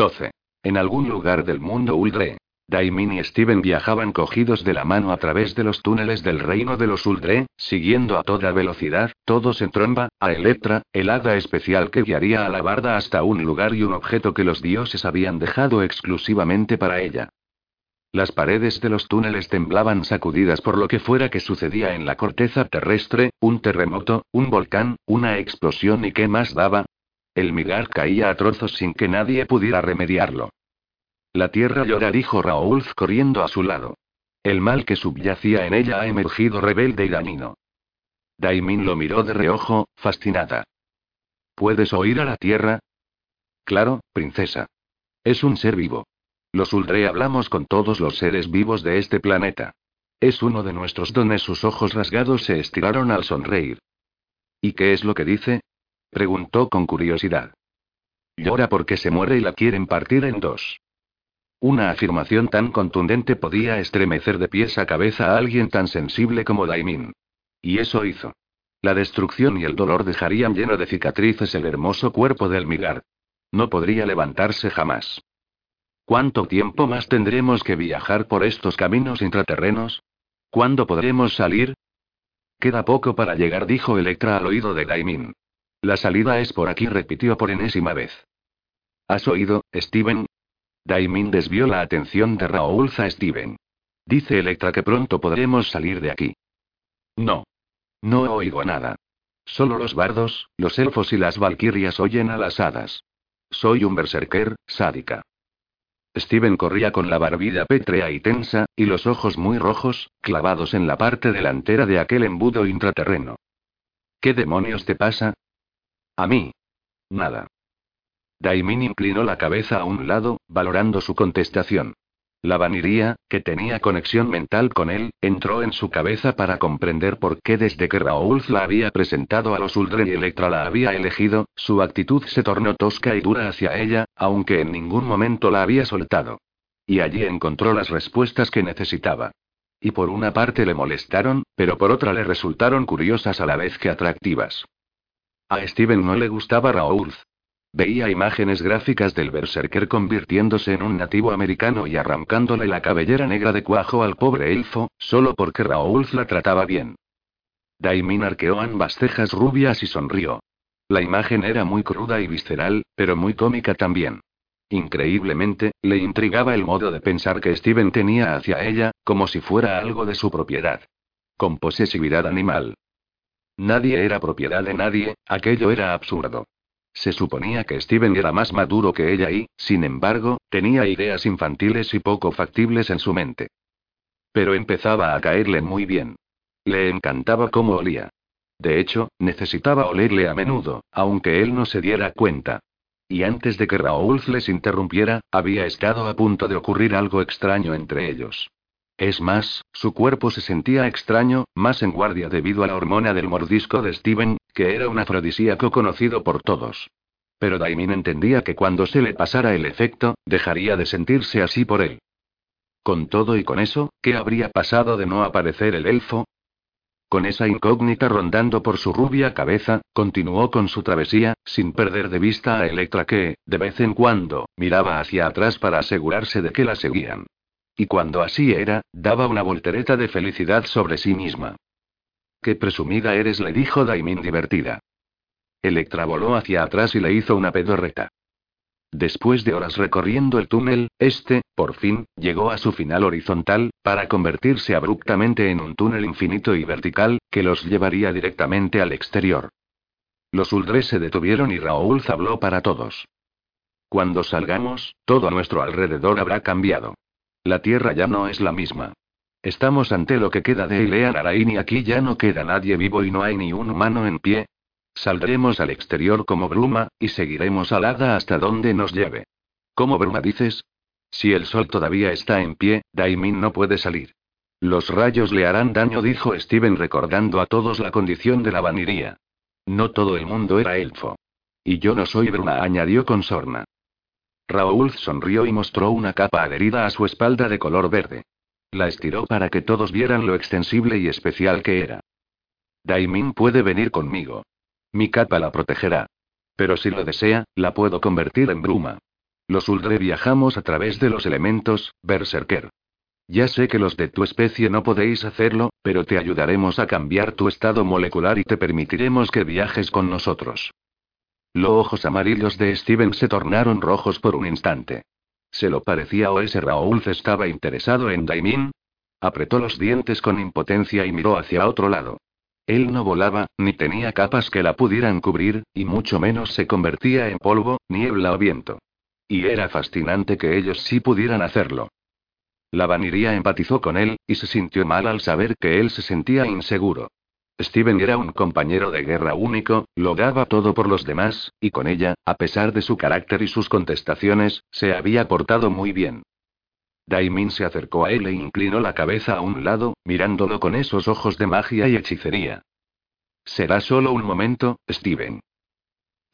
12. En algún lugar del mundo Uldre, Daimin y Steven viajaban cogidos de la mano a través de los túneles del reino de los Uldre, siguiendo a toda velocidad, todos en tromba, a Electra, el hada especial que guiaría a la barda hasta un lugar y un objeto que los dioses habían dejado exclusivamente para ella. Las paredes de los túneles temblaban sacudidas por lo que fuera que sucedía en la corteza terrestre, un terremoto, un volcán, una explosión y qué más daba. El migar caía a trozos sin que nadie pudiera remediarlo. La tierra llora, dijo Raúl corriendo a su lado. El mal que subyacía en ella ha emergido rebelde y dañino. Daimin lo miró de reojo, fascinada. ¿Puedes oír a la tierra? Claro, princesa. Es un ser vivo. Los Uldre hablamos con todos los seres vivos de este planeta. Es uno de nuestros dones. Sus ojos rasgados se estiraron al sonreír. ¿Y qué es lo que dice? Preguntó con curiosidad. Llora porque se muere y la quieren partir en dos. Una afirmación tan contundente podía estremecer de pies a cabeza a alguien tan sensible como Daimin. Y eso hizo. La destrucción y el dolor dejarían lleno de cicatrices el hermoso cuerpo del Migar. No podría levantarse jamás. ¿Cuánto tiempo más tendremos que viajar por estos caminos intraterrenos? ¿Cuándo podremos salir? Queda poco para llegar, dijo Electra al oído de Daimin. La salida es por aquí, repitió por enésima vez. ¿Has oído, Steven? Daimin desvió la atención de Raúl a Steven. Dice Electra que pronto podremos salir de aquí. No. No oigo nada. Solo los bardos, los elfos y las valquirias oyen a las hadas. Soy un berserker, sádica. Steven corría con la barbilla pétrea y tensa, y los ojos muy rojos, clavados en la parte delantera de aquel embudo intraterreno. ¿Qué demonios te pasa? A mí. Nada. Daimin inclinó la cabeza a un lado, valorando su contestación. La vaniría, que tenía conexión mental con él, entró en su cabeza para comprender por qué desde que Raúl la había presentado a los Uldren y Electra la había elegido, su actitud se tornó tosca y dura hacia ella, aunque en ningún momento la había soltado. Y allí encontró las respuestas que necesitaba. Y por una parte le molestaron, pero por otra le resultaron curiosas a la vez que atractivas. A Steven no le gustaba Raúl, Veía imágenes gráficas del berserker convirtiéndose en un nativo americano y arrancándole la cabellera negra de cuajo al pobre elfo, solo porque Raúl la trataba bien. Daimin arqueó ambas cejas rubias y sonrió. La imagen era muy cruda y visceral, pero muy cómica también. Increíblemente, le intrigaba el modo de pensar que Steven tenía hacia ella, como si fuera algo de su propiedad. Con posesividad animal. Nadie era propiedad de nadie, aquello era absurdo. Se suponía que Steven era más maduro que ella y, sin embargo, tenía ideas infantiles y poco factibles en su mente. Pero empezaba a caerle muy bien. Le encantaba cómo olía. De hecho, necesitaba olerle a menudo, aunque él no se diera cuenta. Y antes de que Raúl les interrumpiera, había estado a punto de ocurrir algo extraño entre ellos. Es más, su cuerpo se sentía extraño, más en guardia debido a la hormona del mordisco de Steven, que era un afrodisíaco conocido por todos. Pero Daimin entendía que cuando se le pasara el efecto, dejaría de sentirse así por él. Con todo y con eso, ¿qué habría pasado de no aparecer el elfo? Con esa incógnita rondando por su rubia cabeza, continuó con su travesía, sin perder de vista a Electra que, de vez en cuando, miraba hacia atrás para asegurarse de que la seguían. Y cuando así era, daba una voltereta de felicidad sobre sí misma. Qué presumida eres, le dijo Daimin divertida. Electra voló hacia atrás y le hizo una pedorreta. Después de horas recorriendo el túnel, este, por fin, llegó a su final horizontal, para convertirse abruptamente en un túnel infinito y vertical, que los llevaría directamente al exterior. Los Uldres se detuvieron y Raúl habló para todos. Cuando salgamos, todo a nuestro alrededor habrá cambiado. La Tierra ya no es la misma. Estamos ante lo que queda de Ilea Narain y aquí ya no queda nadie vivo y no hay ni un humano en pie. Saldremos al exterior como bruma, y seguiremos al hada hasta donde nos lleve. ¿Cómo bruma dices? Si el sol todavía está en pie, Daimin no puede salir. Los rayos le harán daño, dijo Steven recordando a todos la condición de la vaniría. No todo el mundo era elfo. Y yo no soy bruma, añadió con sorna. Raúl sonrió y mostró una capa adherida a su espalda de color verde. La estiró para que todos vieran lo extensible y especial que era. Daimin puede venir conmigo. Mi capa la protegerá. Pero si lo desea, la puedo convertir en bruma. Los Uldre viajamos a través de los elementos, Berserker. Ya sé que los de tu especie no podéis hacerlo, pero te ayudaremos a cambiar tu estado molecular y te permitiremos que viajes con nosotros. Los ojos amarillos de Steven se tornaron rojos por un instante. ¿Se lo parecía o ese Raúl estaba interesado en Daimin? Apretó los dientes con impotencia y miró hacia otro lado. Él no volaba, ni tenía capas que la pudieran cubrir, y mucho menos se convertía en polvo, niebla o viento. Y era fascinante que ellos sí pudieran hacerlo. La vaniría empatizó con él, y se sintió mal al saber que él se sentía inseguro. Steven era un compañero de guerra único, lo daba todo por los demás, y con ella, a pesar de su carácter y sus contestaciones, se había portado muy bien. Daimin se acercó a él e inclinó la cabeza a un lado, mirándolo con esos ojos de magia y hechicería. Será solo un momento, Steven.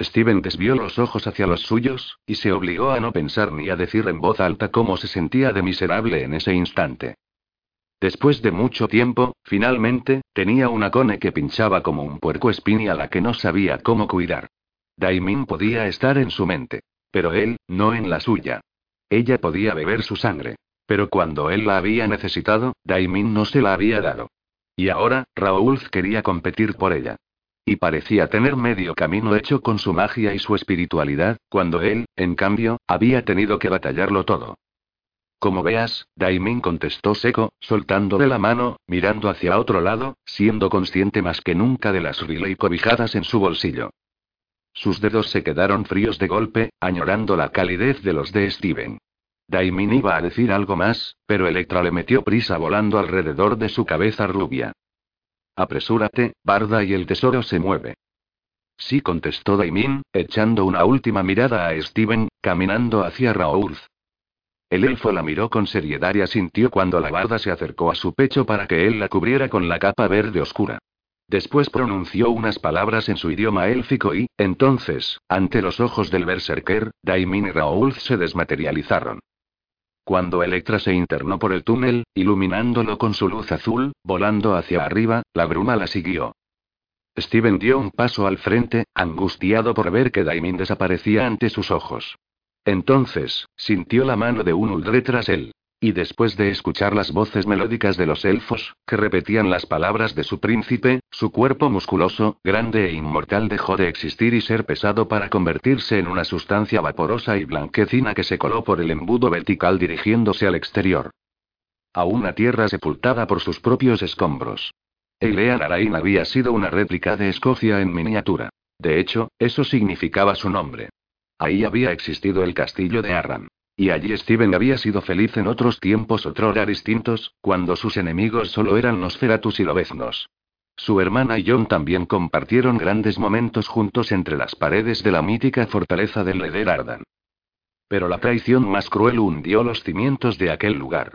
Steven desvió los ojos hacia los suyos, y se obligó a no pensar ni a decir en voz alta cómo se sentía de miserable en ese instante. Después de mucho tiempo, finalmente, tenía una cone que pinchaba como un puerco espín a la que no sabía cómo cuidar. Daimin podía estar en su mente. Pero él, no en la suya. Ella podía beber su sangre. Pero cuando él la había necesitado, Daimin no se la había dado. Y ahora, Raúl quería competir por ella. Y parecía tener medio camino hecho con su magia y su espiritualidad, cuando él, en cambio, había tenido que batallarlo todo. Como veas, Daimin contestó seco, soltándole la mano, mirando hacia otro lado, siendo consciente más que nunca de las y cobijadas en su bolsillo. Sus dedos se quedaron fríos de golpe, añorando la calidez de los de Steven. Daimin iba a decir algo más, pero Electra le metió prisa volando alrededor de su cabeza rubia. Apresúrate, Barda, y el tesoro se mueve. Sí, contestó Daimin, echando una última mirada a Steven, caminando hacia Raoul. El elfo la miró con seriedad y asintió cuando la barda se acercó a su pecho para que él la cubriera con la capa verde oscura. Después pronunció unas palabras en su idioma élfico y, entonces, ante los ojos del berserker, Daimin y Raoul se desmaterializaron. Cuando Electra se internó por el túnel, iluminándolo con su luz azul, volando hacia arriba, la bruma la siguió. Steven dio un paso al frente, angustiado por ver que Daimin desaparecía ante sus ojos. Entonces, sintió la mano de un Uldre tras él. Y después de escuchar las voces melódicas de los elfos, que repetían las palabras de su príncipe, su cuerpo musculoso, grande e inmortal dejó de existir y ser pesado para convertirse en una sustancia vaporosa y blanquecina que se coló por el embudo vertical dirigiéndose al exterior. A una tierra sepultada por sus propios escombros. Eilean Arain había sido una réplica de Escocia en miniatura. De hecho, eso significaba su nombre. Ahí había existido el castillo de Arran. Y allí Steven había sido feliz en otros tiempos otrora distintos, cuando sus enemigos solo eran los Ceratus y Lobeznos. Su hermana y John también compartieron grandes momentos juntos entre las paredes de la mítica fortaleza del Leder Ardan. Pero la traición más cruel hundió los cimientos de aquel lugar.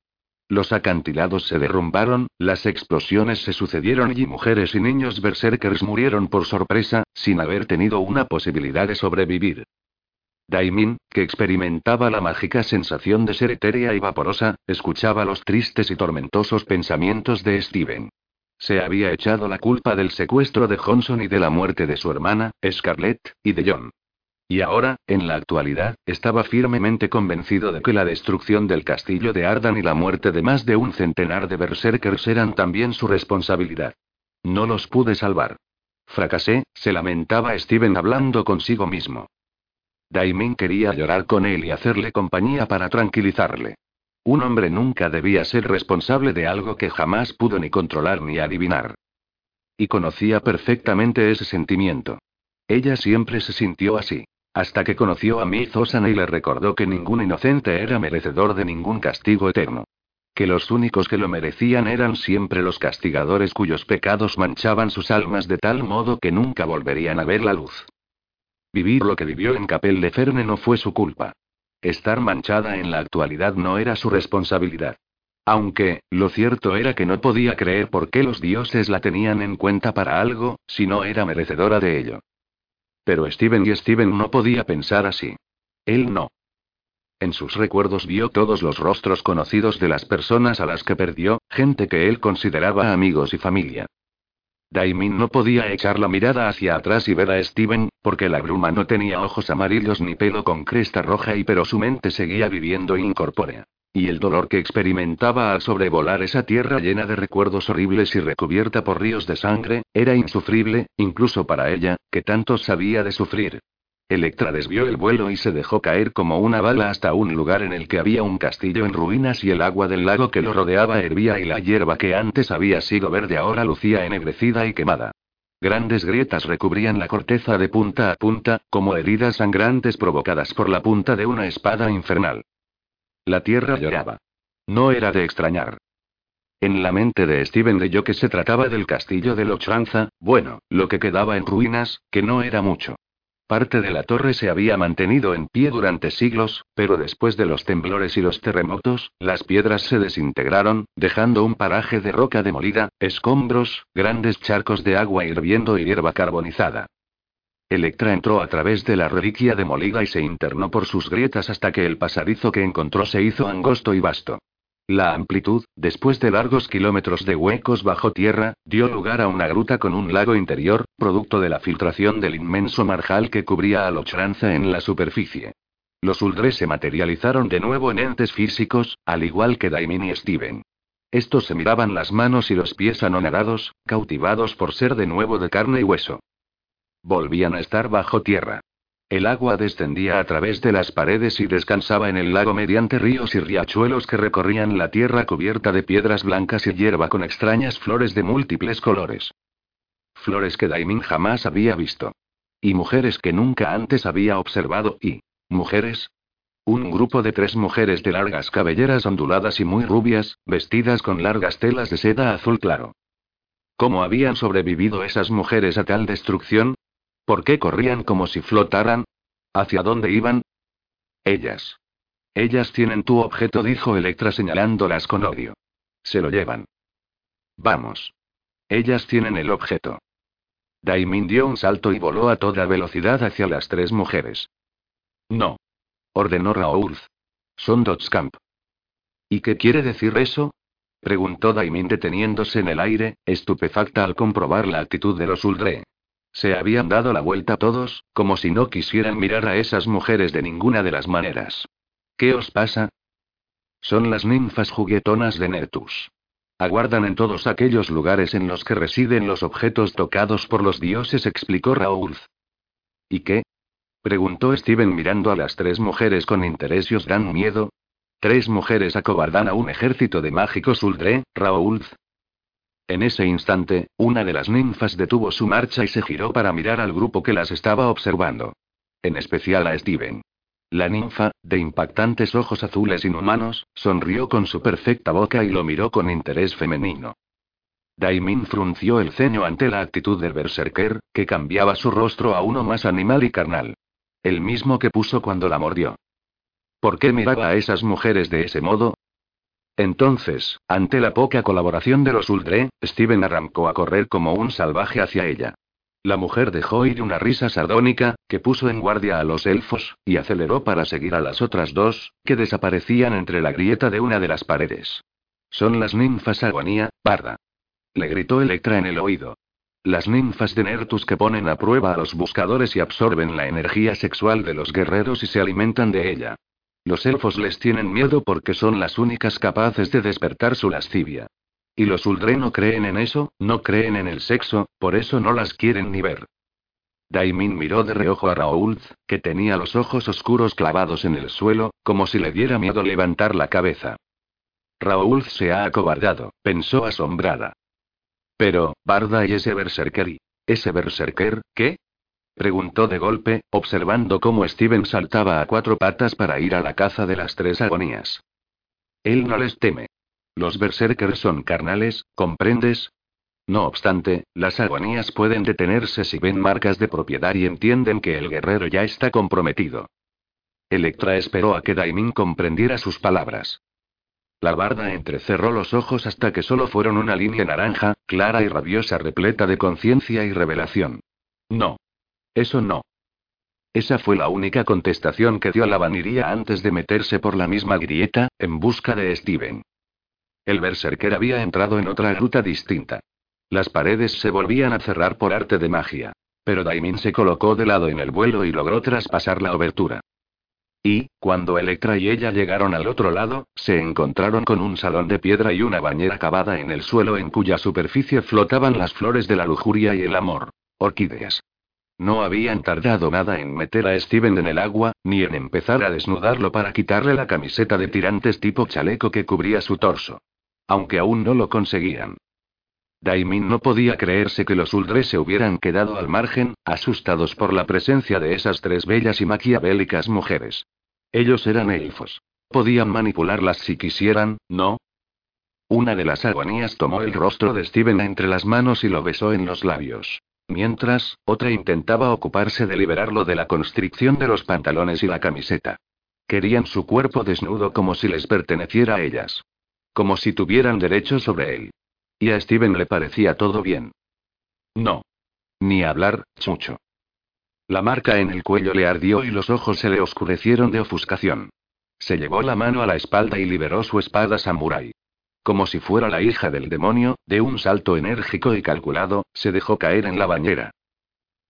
Los acantilados se derrumbaron, las explosiones se sucedieron y mujeres y niños berserkers murieron por sorpresa, sin haber tenido una posibilidad de sobrevivir. Daimin, que experimentaba la mágica sensación de ser etérea y vaporosa, escuchaba los tristes y tormentosos pensamientos de Steven. Se había echado la culpa del secuestro de Johnson y de la muerte de su hermana, Scarlett, y de John. Y ahora, en la actualidad, estaba firmemente convencido de que la destrucción del castillo de Ardan y la muerte de más de un centenar de berserkers eran también su responsabilidad. No los pude salvar. Fracasé, se lamentaba Steven hablando consigo mismo. Daimin quería llorar con él y hacerle compañía para tranquilizarle. Un hombre nunca debía ser responsable de algo que jamás pudo ni controlar ni adivinar. Y conocía perfectamente ese sentimiento. Ella siempre se sintió así. Hasta que conoció a Mizosan y le recordó que ningún inocente era merecedor de ningún castigo eterno. Que los únicos que lo merecían eran siempre los castigadores cuyos pecados manchaban sus almas de tal modo que nunca volverían a ver la luz. Vivir lo que vivió en Capel de Ferne no fue su culpa. Estar manchada en la actualidad no era su responsabilidad. Aunque, lo cierto era que no podía creer por qué los dioses la tenían en cuenta para algo, si no era merecedora de ello. Pero Steven y Steven no podía pensar así. Él no. En sus recuerdos vio todos los rostros conocidos de las personas a las que perdió, gente que él consideraba amigos y familia. Daimin no podía echar la mirada hacia atrás y ver a Steven, porque la bruma no tenía ojos amarillos ni pelo con cresta roja y pero su mente seguía viviendo incorpórea. Y el dolor que experimentaba al sobrevolar esa tierra llena de recuerdos horribles y recubierta por ríos de sangre, era insufrible, incluso para ella, que tanto sabía de sufrir. Electra desvió el vuelo y se dejó caer como una bala hasta un lugar en el que había un castillo en ruinas y el agua del lago que lo rodeaba hervía y la hierba que antes había sido verde ahora lucía ennegrecida y quemada. Grandes grietas recubrían la corteza de punta a punta, como heridas sangrantes provocadas por la punta de una espada infernal. La tierra lloraba. No era de extrañar. En la mente de Steven leyó que se trataba del castillo de Lochanza, bueno, lo que quedaba en ruinas, que no era mucho. Parte de la torre se había mantenido en pie durante siglos, pero después de los temblores y los terremotos, las piedras se desintegraron, dejando un paraje de roca demolida, escombros, grandes charcos de agua hirviendo y hierba carbonizada. Electra entró a través de la reliquia demolida y se internó por sus grietas hasta que el pasadizo que encontró se hizo angosto y vasto. La amplitud, después de largos kilómetros de huecos bajo tierra, dio lugar a una gruta con un lago interior, producto de la filtración del inmenso marjal que cubría a Lochranza en la superficie. Los Uldres se materializaron de nuevo en entes físicos, al igual que Daimin y Steven. Estos se miraban las manos y los pies anonadados, cautivados por ser de nuevo de carne y hueso. Volvían a estar bajo tierra. El agua descendía a través de las paredes y descansaba en el lago mediante ríos y riachuelos que recorrían la tierra cubierta de piedras blancas y hierba con extrañas flores de múltiples colores. Flores que Daimin jamás había visto. Y mujeres que nunca antes había observado y... ¿Mujeres? Un grupo de tres mujeres de largas cabelleras onduladas y muy rubias, vestidas con largas telas de seda azul claro. ¿Cómo habían sobrevivido esas mujeres a tal destrucción? ¿Por qué corrían como si flotaran? ¿Hacia dónde iban? Ellas. Ellas tienen tu objeto, dijo Electra señalándolas con odio. Se lo llevan. Vamos. Ellas tienen el objeto. Daimin dio un salto y voló a toda velocidad hacia las tres mujeres. No. Ordenó Raoul. Son Dotscamp. ¿Y qué quiere decir eso? Preguntó Daimin deteniéndose en el aire, estupefacta al comprobar la actitud de los Uldre. Se habían dado la vuelta todos, como si no quisieran mirar a esas mujeres de ninguna de las maneras. ¿Qué os pasa? Son las ninfas juguetonas de Nertus. Aguardan en todos aquellos lugares en los que residen los objetos tocados por los dioses, explicó Raúl. ¿Y qué? preguntó Steven mirando a las tres mujeres con interés y os dan miedo. Tres mujeres acobardan a un ejército de mágicos Uldre, Raúl, en ese instante, una de las ninfas detuvo su marcha y se giró para mirar al grupo que las estaba observando. En especial a Steven. La ninfa, de impactantes ojos azules inhumanos, sonrió con su perfecta boca y lo miró con interés femenino. Daimin frunció el ceño ante la actitud del berserker, que cambiaba su rostro a uno más animal y carnal. El mismo que puso cuando la mordió. ¿Por qué miraba a esas mujeres de ese modo? Entonces, ante la poca colaboración de los Uldre, Steven arrancó a correr como un salvaje hacia ella. La mujer dejó ir una risa sardónica, que puso en guardia a los elfos, y aceleró para seguir a las otras dos, que desaparecían entre la grieta de una de las paredes. Son las ninfas agonía, parda. Le gritó Electra en el oído. Las ninfas de Nertus que ponen a prueba a los buscadores y absorben la energía sexual de los guerreros y se alimentan de ella. Los elfos les tienen miedo porque son las únicas capaces de despertar su lascivia. Y los Uldre no creen en eso, no creen en el sexo, por eso no las quieren ni ver. Daimin miró de reojo a Raúl, que tenía los ojos oscuros clavados en el suelo, como si le diera miedo levantar la cabeza. Raúl se ha acobardado, pensó asombrada. Pero, Barda y ese berserker ¿Ese berserker, qué? Preguntó de golpe, observando cómo Steven saltaba a cuatro patas para ir a la caza de las tres agonías. Él no les teme. Los berserkers son carnales, ¿comprendes? No obstante, las agonías pueden detenerse si ven marcas de propiedad y entienden que el guerrero ya está comprometido. Electra esperó a que Daimin comprendiera sus palabras. La barda entrecerró los ojos hasta que solo fueron una línea naranja, clara y rabiosa repleta de conciencia y revelación. No. Eso no. Esa fue la única contestación que dio la vaniría antes de meterse por la misma grieta, en busca de Steven. El berserker había entrado en otra gruta distinta. Las paredes se volvían a cerrar por arte de magia. Pero Daimin se colocó de lado en el vuelo y logró traspasar la obertura. Y, cuando Electra y ella llegaron al otro lado, se encontraron con un salón de piedra y una bañera cavada en el suelo en cuya superficie flotaban las flores de la lujuria y el amor. Orquídeas. No habían tardado nada en meter a Steven en el agua, ni en empezar a desnudarlo para quitarle la camiseta de tirantes tipo chaleco que cubría su torso. Aunque aún no lo conseguían. Daimin no podía creerse que los Uldre se hubieran quedado al margen, asustados por la presencia de esas tres bellas y maquiavélicas mujeres. Ellos eran elfos. Podían manipularlas si quisieran, ¿no? Una de las agonías tomó el rostro de Steven entre las manos y lo besó en los labios. Mientras, otra intentaba ocuparse de liberarlo de la constricción de los pantalones y la camiseta. Querían su cuerpo desnudo como si les perteneciera a ellas. Como si tuvieran derecho sobre él. Y a Steven le parecía todo bien. No. Ni hablar, chucho. La marca en el cuello le ardió y los ojos se le oscurecieron de ofuscación. Se llevó la mano a la espalda y liberó su espada samurái. Como si fuera la hija del demonio, de un salto enérgico y calculado, se dejó caer en la bañera.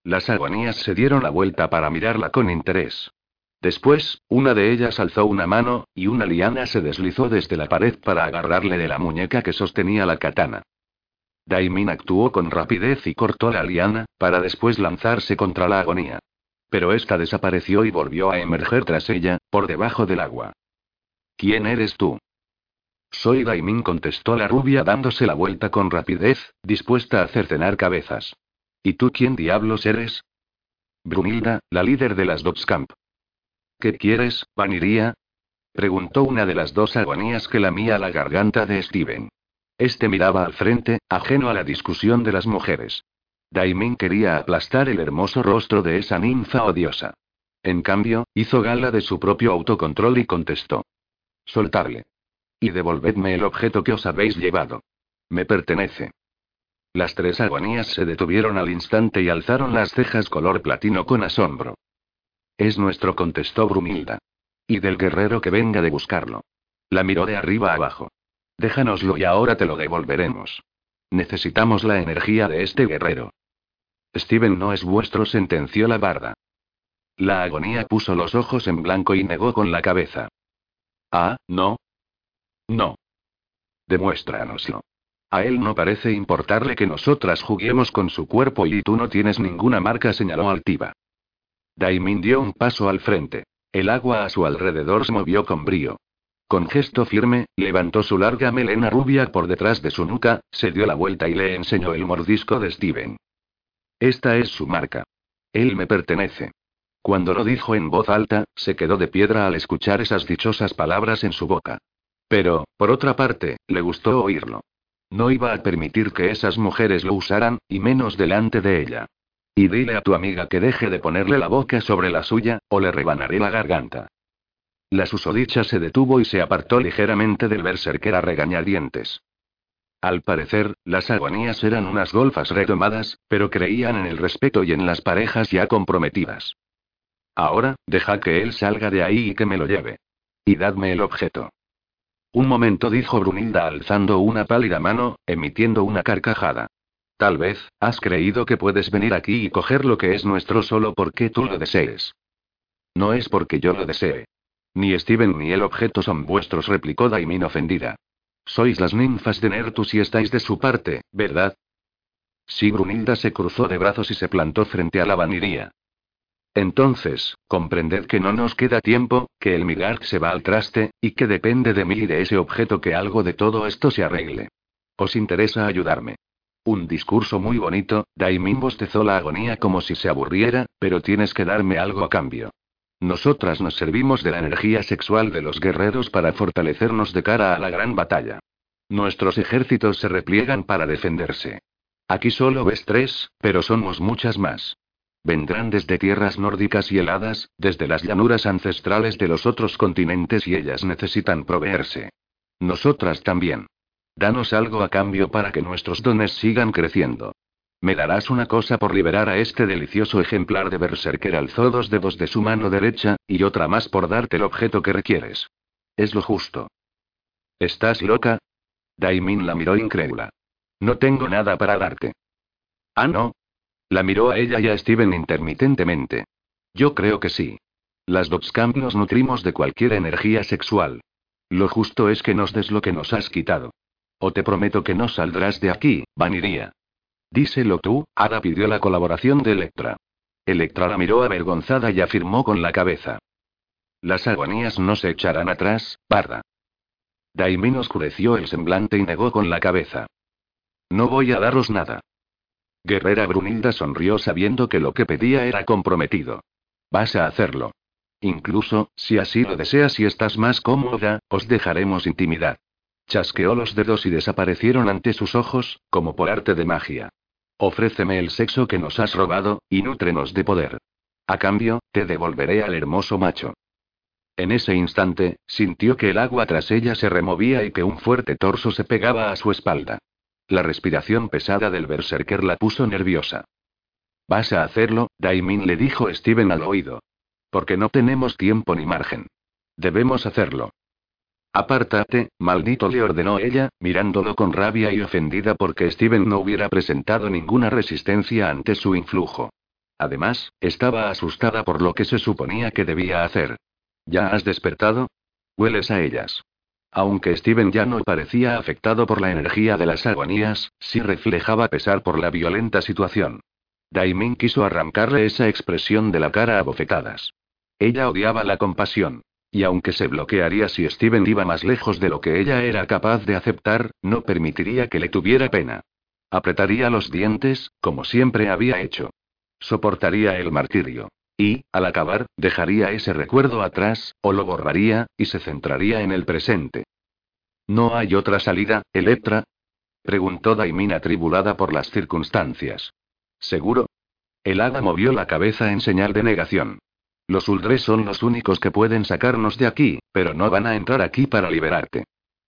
Las agonías se dieron la vuelta para mirarla con interés. Después, una de ellas alzó una mano, y una liana se deslizó desde la pared para agarrarle de la muñeca que sostenía la katana. Daimin actuó con rapidez y cortó la liana, para después lanzarse contra la agonía. Pero esta desapareció y volvió a emerger tras ella, por debajo del agua. ¿Quién eres tú? Soy Daimin, contestó la rubia dándose la vuelta con rapidez, dispuesta a cercenar cabezas. ¿Y tú quién diablos eres? Brunilda, la líder de las Dotscamp. ¿Qué quieres, Vaniría? Preguntó una de las dos agonías que lamía la garganta de Steven. Este miraba al frente, ajeno a la discusión de las mujeres. Daimin quería aplastar el hermoso rostro de esa ninfa odiosa. En cambio, hizo gala de su propio autocontrol y contestó. Soltarle. Y devolvedme el objeto que os habéis llevado. Me pertenece. Las tres agonías se detuvieron al instante y alzaron las cejas color platino con asombro. Es nuestro, contestó Brumilda. Y del guerrero que venga de buscarlo. La miró de arriba abajo. Déjanoslo y ahora te lo devolveremos. Necesitamos la energía de este guerrero. Steven no es vuestro, sentenció la barda. La agonía puso los ojos en blanco y negó con la cabeza. Ah, no. No. Demuéstranoslo. A él no parece importarle que nosotras juguemos con su cuerpo y tú no tienes ninguna marca, señaló altiva. Daimin dio un paso al frente. El agua a su alrededor se movió con brío. Con gesto firme, levantó su larga melena rubia por detrás de su nuca, se dio la vuelta y le enseñó el mordisco de Steven. Esta es su marca. Él me pertenece. Cuando lo dijo en voz alta, se quedó de piedra al escuchar esas dichosas palabras en su boca. Pero, por otra parte, le gustó oírlo. No iba a permitir que esas mujeres lo usaran, y menos delante de ella. Y dile a tu amiga que deje de ponerle la boca sobre la suya, o le rebanaré la garganta. La susodicha se detuvo y se apartó ligeramente del berserker a regañadientes. Al parecer, las agonías eran unas golfas retomadas, pero creían en el respeto y en las parejas ya comprometidas. Ahora, deja que él salga de ahí y que me lo lleve. Y dadme el objeto. Un momento dijo Brunilda alzando una pálida mano, emitiendo una carcajada. Tal vez, has creído que puedes venir aquí y coger lo que es nuestro solo porque tú lo desees. No es porque yo lo desee. Ni Steven ni el objeto son vuestros, replicó Daimin ofendida. Sois las ninfas de Nertus y estáis de su parte, ¿verdad? Sí, Brunilda se cruzó de brazos y se plantó frente a la vaniría. Entonces, comprended que no nos queda tiempo, que el Migar se va al traste, y que depende de mí y de ese objeto que algo de todo esto se arregle. ¿Os interesa ayudarme? Un discurso muy bonito, Daimin bostezó la agonía como si se aburriera, pero tienes que darme algo a cambio. Nosotras nos servimos de la energía sexual de los guerreros para fortalecernos de cara a la gran batalla. Nuestros ejércitos se repliegan para defenderse. Aquí solo ves tres, pero somos muchas más. Vendrán desde tierras nórdicas y heladas, desde las llanuras ancestrales de los otros continentes y ellas necesitan proveerse. Nosotras también. Danos algo a cambio para que nuestros dones sigan creciendo. Me darás una cosa por liberar a este delicioso ejemplar de Berserker. Alzó dos dedos de su mano derecha, y otra más por darte el objeto que requieres. Es lo justo. ¿Estás loca? Daimin la miró incrédula. No tengo nada para darte. Ah, no. La miró a ella y a Steven intermitentemente. Yo creo que sí. Las Dogscamp nos nutrimos de cualquier energía sexual. Lo justo es que nos des lo que nos has quitado. O te prometo que no saldrás de aquí, Vaniría. Díselo tú, Ada pidió la colaboración de Electra. Electra la miró avergonzada y afirmó con la cabeza. Las agonías no se echarán atrás, parda. Daimin oscureció el semblante y negó con la cabeza. No voy a daros nada. Guerrera Brunilda sonrió sabiendo que lo que pedía era comprometido. Vas a hacerlo. Incluso, si así lo deseas y estás más cómoda, os dejaremos intimidad. Chasqueó los dedos y desaparecieron ante sus ojos, como por arte de magia. Ofréceme el sexo que nos has robado, y nútrenos de poder. A cambio, te devolveré al hermoso macho. En ese instante, sintió que el agua tras ella se removía y que un fuerte torso se pegaba a su espalda. La respiración pesada del berserker la puso nerviosa. Vas a hacerlo, Daimin le dijo Steven al oído. Porque no tenemos tiempo ni margen. Debemos hacerlo. Apártate, maldito, le ordenó ella, mirándolo con rabia y ofendida porque Steven no hubiera presentado ninguna resistencia ante su influjo. Además, estaba asustada por lo que se suponía que debía hacer. ¿Ya has despertado? Hueles a ellas. Aunque Steven ya no parecía afectado por la energía de las agonías, sí reflejaba pesar por la violenta situación. Daimin quiso arrancarle esa expresión de la cara a bofetadas. Ella odiaba la compasión. Y aunque se bloquearía si Steven iba más lejos de lo que ella era capaz de aceptar, no permitiría que le tuviera pena. Apretaría los dientes, como siempre había hecho. Soportaría el martirio. Y, al acabar, dejaría ese recuerdo atrás, o lo borraría, y se centraría en el presente. ¿No hay otra salida, Electra? preguntó Daimina atribulada por las circunstancias. ¿Seguro? El hada movió la cabeza en señal de negación. Los Uldres son los únicos que pueden sacarnos de aquí, pero no van a entrar aquí para liberarte.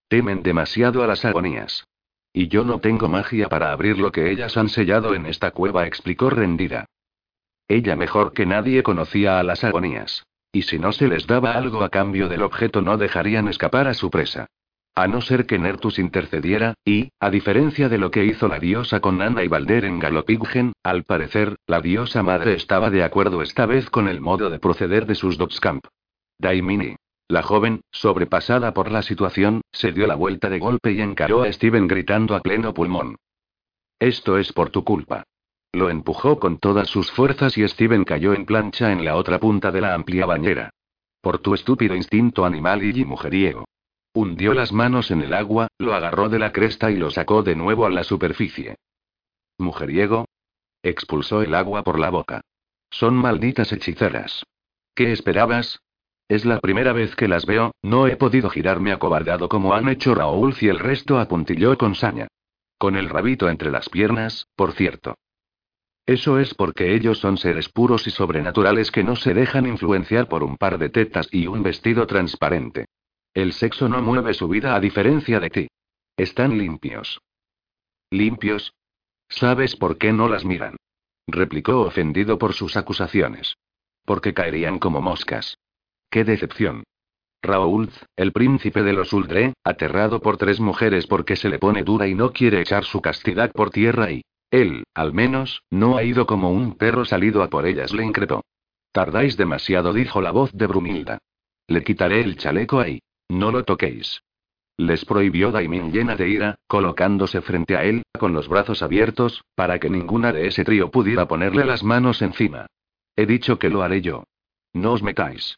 Temen demasiado a las agonías. Y yo no tengo magia para abrir lo que ellas han sellado en esta cueva, explicó rendida. Ella mejor que nadie conocía a las agonías. Y si no se les daba algo a cambio del objeto no dejarían escapar a su presa. A no ser que Nertus intercediera, y, a diferencia de lo que hizo la diosa con Anna y Valder en Galopiggen, al parecer, la diosa madre estaba de acuerdo esta vez con el modo de proceder de sus Dogscamp. Daimini. La joven, sobrepasada por la situación, se dio la vuelta de golpe y encaró a Steven gritando a pleno pulmón. Esto es por tu culpa. Lo empujó con todas sus fuerzas y Steven cayó en plancha en la otra punta de la amplia bañera. Por tu estúpido instinto animal y mujeriego. Hundió las manos en el agua, lo agarró de la cresta y lo sacó de nuevo a la superficie. Mujeriego. Expulsó el agua por la boca. Son malditas hechiceras. ¿Qué esperabas? Es la primera vez que las veo, no he podido girarme acobardado como han hecho Raúl y el resto apuntilló con saña. Con el rabito entre las piernas, por cierto. Eso es porque ellos son seres puros y sobrenaturales que no se dejan influenciar por un par de tetas y un vestido transparente. El sexo no mueve su vida a diferencia de ti. Están limpios. ¿Limpios? ¿Sabes por qué no las miran? replicó ofendido por sus acusaciones. Porque caerían como moscas. ¡Qué decepción! Raúl, el príncipe de los Uldre, aterrado por tres mujeres porque se le pone dura y no quiere echar su castidad por tierra y... Él, al menos, no ha ido como un perro salido a por ellas, le increpó. Tardáis demasiado, dijo la voz de Brumilda. Le quitaré el chaleco ahí. No lo toquéis. Les prohibió Daimin llena de ira, colocándose frente a él, con los brazos abiertos, para que ninguna de ese trío pudiera ponerle las manos encima. He dicho que lo haré yo. No os metáis.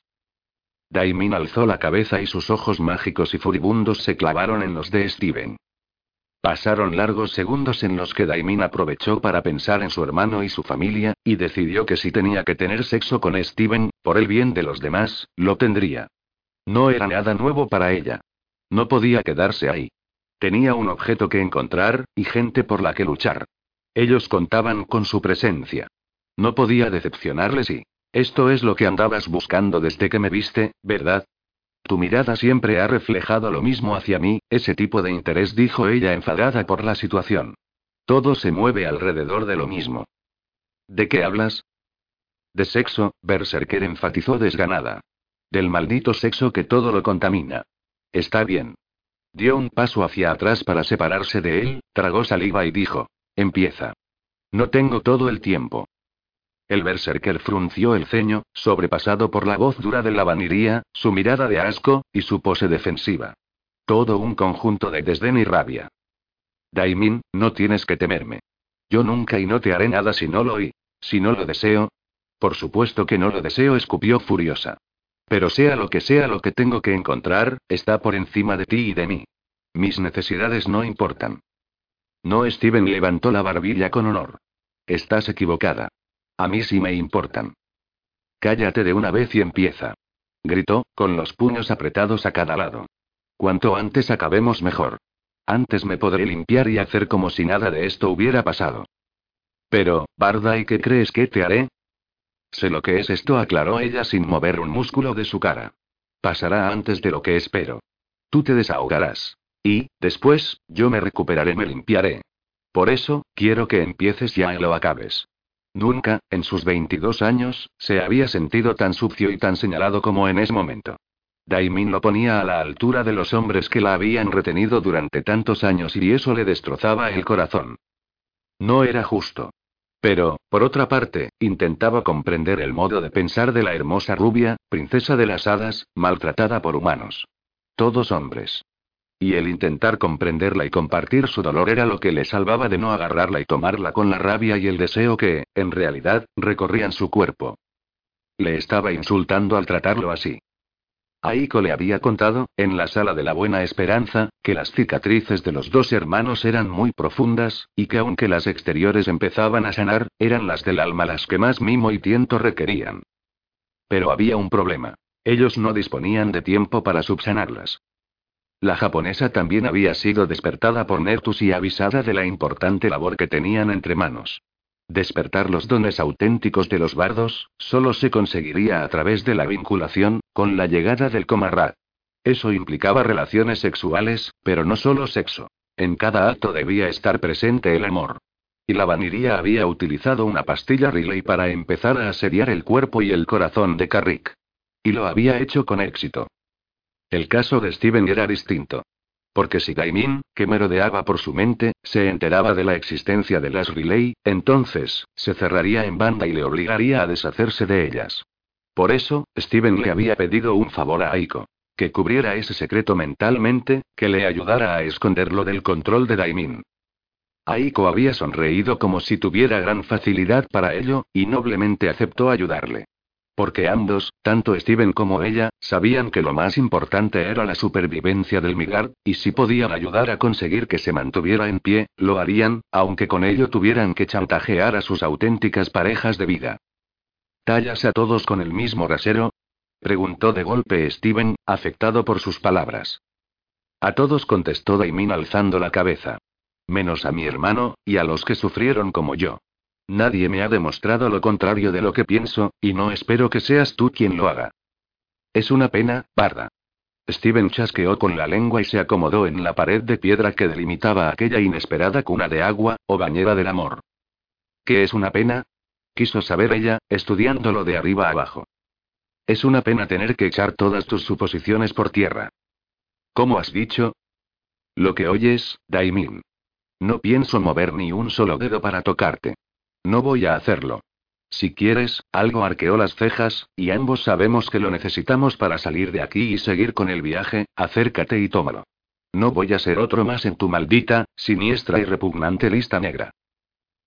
Daimin alzó la cabeza y sus ojos mágicos y furibundos se clavaron en los de Steven. Pasaron largos segundos en los que Daimin aprovechó para pensar en su hermano y su familia, y decidió que si tenía que tener sexo con Steven, por el bien de los demás, lo tendría. No era nada nuevo para ella. No podía quedarse ahí. Tenía un objeto que encontrar, y gente por la que luchar. Ellos contaban con su presencia. No podía decepcionarles y... Esto es lo que andabas buscando desde que me viste, ¿verdad? Tu mirada siempre ha reflejado lo mismo hacia mí, ese tipo de interés, dijo ella enfadada por la situación. Todo se mueve alrededor de lo mismo. ¿De qué hablas? De sexo, Berserker enfatizó desganada. Del maldito sexo que todo lo contamina. Está bien. dio un paso hacia atrás para separarse de él, tragó saliva y dijo: Empieza. No tengo todo el tiempo. El berserker frunció el ceño, sobrepasado por la voz dura de la vaniría, su mirada de asco, y su pose defensiva. Todo un conjunto de desdén y rabia. Daimin, no tienes que temerme. Yo nunca y no te haré nada si no lo y. Si no lo deseo. Por supuesto que no lo deseo, escupió furiosa. Pero sea lo que sea lo que tengo que encontrar, está por encima de ti y de mí. Mis necesidades no importan. No, Steven levantó la barbilla con honor. Estás equivocada. A mí sí me importan. Cállate de una vez y empieza. Gritó, con los puños apretados a cada lado. Cuanto antes acabemos mejor. Antes me podré limpiar y hacer como si nada de esto hubiera pasado. Pero, Barda, ¿y qué crees que te haré? Sé lo que es esto, aclaró ella sin mover un músculo de su cara. Pasará antes de lo que espero. Tú te desahogarás. Y, después, yo me recuperaré, me limpiaré. Por eso, quiero que empieces ya y lo acabes. Nunca, en sus 22 años, se había sentido tan sucio y tan señalado como en ese momento. Daimin lo ponía a la altura de los hombres que la habían retenido durante tantos años y eso le destrozaba el corazón. No era justo. Pero, por otra parte, intentaba comprender el modo de pensar de la hermosa rubia, princesa de las hadas, maltratada por humanos. Todos hombres. Y el intentar comprenderla y compartir su dolor era lo que le salvaba de no agarrarla y tomarla con la rabia y el deseo que, en realidad, recorrían su cuerpo. Le estaba insultando al tratarlo así. Aiko le había contado, en la sala de la Buena Esperanza, que las cicatrices de los dos hermanos eran muy profundas, y que aunque las exteriores empezaban a sanar, eran las del alma las que más mimo y tiento requerían. Pero había un problema. Ellos no disponían de tiempo para subsanarlas. La japonesa también había sido despertada por Nertus y avisada de la importante labor que tenían entre manos. Despertar los dones auténticos de los bardos, solo se conseguiría a través de la vinculación, con la llegada del Comarrat. Eso implicaba relaciones sexuales, pero no solo sexo. En cada acto debía estar presente el amor. Y la vaniría había utilizado una pastilla Riley para empezar a asediar el cuerpo y el corazón de Carrick. Y lo había hecho con éxito. El caso de Steven era distinto. Porque si Gaimin, que merodeaba por su mente, se enteraba de la existencia de las relay, entonces, se cerraría en banda y le obligaría a deshacerse de ellas. Por eso, Steven le había pedido un favor a Aiko. Que cubriera ese secreto mentalmente, que le ayudara a esconderlo del control de Daimin. Aiko había sonreído como si tuviera gran facilidad para ello, y noblemente aceptó ayudarle. Porque ambos, tanto Steven como ella, sabían que lo más importante era la supervivencia del Migar, y si podían ayudar a conseguir que se mantuviera en pie, lo harían, aunque con ello tuvieran que chantajear a sus auténticas parejas de vida. ¿Tallas a todos con el mismo rasero? preguntó de golpe Steven, afectado por sus palabras. A todos contestó Daimin alzando la cabeza. Menos a mi hermano, y a los que sufrieron como yo. Nadie me ha demostrado lo contrario de lo que pienso, y no espero que seas tú quien lo haga. Es una pena, parda. Steven chasqueó con la lengua y se acomodó en la pared de piedra que delimitaba aquella inesperada cuna de agua, o bañera del amor. ¿Qué es una pena? Quiso saber ella, estudiándolo de arriba abajo. Es una pena tener que echar todas tus suposiciones por tierra. ¿Cómo has dicho? Lo que oyes, Daimin. No pienso mover ni un solo dedo para tocarte. No voy a hacerlo. Si quieres, algo arqueó las cejas, y ambos sabemos que lo necesitamos para salir de aquí y seguir con el viaje, acércate y tómalo. No voy a ser otro más en tu maldita, siniestra y repugnante lista negra.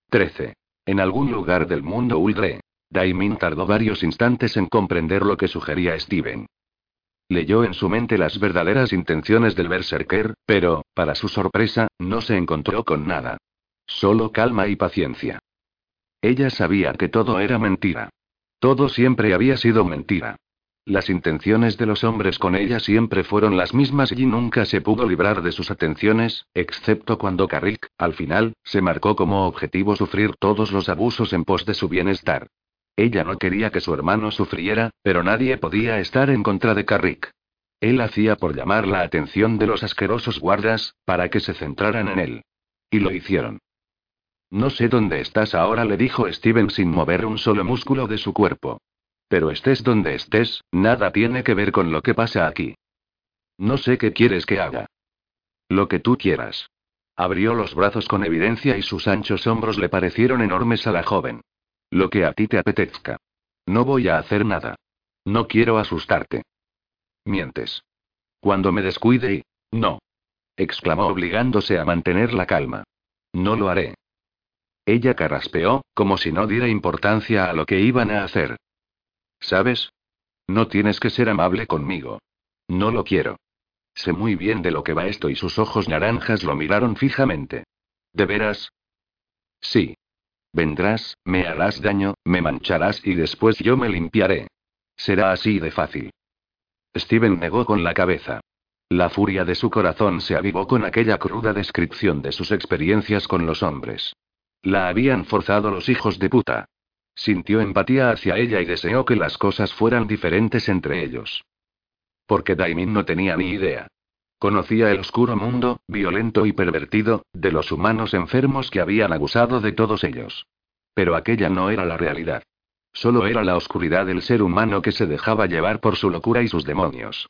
13. En algún lugar del mundo Uldre. Daimin tardó varios instantes en comprender lo que sugería Steven. Leyó en su mente las verdaderas intenciones del Berserker, pero, para su sorpresa, no se encontró con nada. Solo calma y paciencia. Ella sabía que todo era mentira. Todo siempre había sido mentira. Las intenciones de los hombres con ella siempre fueron las mismas y nunca se pudo librar de sus atenciones, excepto cuando Carrick, al final, se marcó como objetivo sufrir todos los abusos en pos de su bienestar. Ella no quería que su hermano sufriera, pero nadie podía estar en contra de Carrick. Él hacía por llamar la atención de los asquerosos guardas, para que se centraran en él. Y lo hicieron. No sé dónde estás ahora, le dijo Steven sin mover un solo músculo de su cuerpo. Pero estés donde estés, nada tiene que ver con lo que pasa aquí. No sé qué quieres que haga. Lo que tú quieras. Abrió los brazos con evidencia y sus anchos hombros le parecieron enormes a la joven. Lo que a ti te apetezca. No voy a hacer nada. No quiero asustarte. Mientes. Cuando me descuide y... No. exclamó obligándose a mantener la calma. No lo haré. Ella carraspeó, como si no diera importancia a lo que iban a hacer. ¿Sabes? No tienes que ser amable conmigo. No lo quiero. Sé muy bien de lo que va esto y sus ojos naranjas lo miraron fijamente. ¿De veras? Sí. Vendrás, me harás daño, me mancharás y después yo me limpiaré. Será así de fácil. Steven negó con la cabeza. La furia de su corazón se avivó con aquella cruda descripción de sus experiencias con los hombres. La habían forzado los hijos de puta. Sintió empatía hacia ella y deseó que las cosas fueran diferentes entre ellos. Porque Daimin no tenía ni idea. Conocía el oscuro mundo, violento y pervertido, de los humanos enfermos que habían abusado de todos ellos. Pero aquella no era la realidad. Solo era la oscuridad del ser humano que se dejaba llevar por su locura y sus demonios.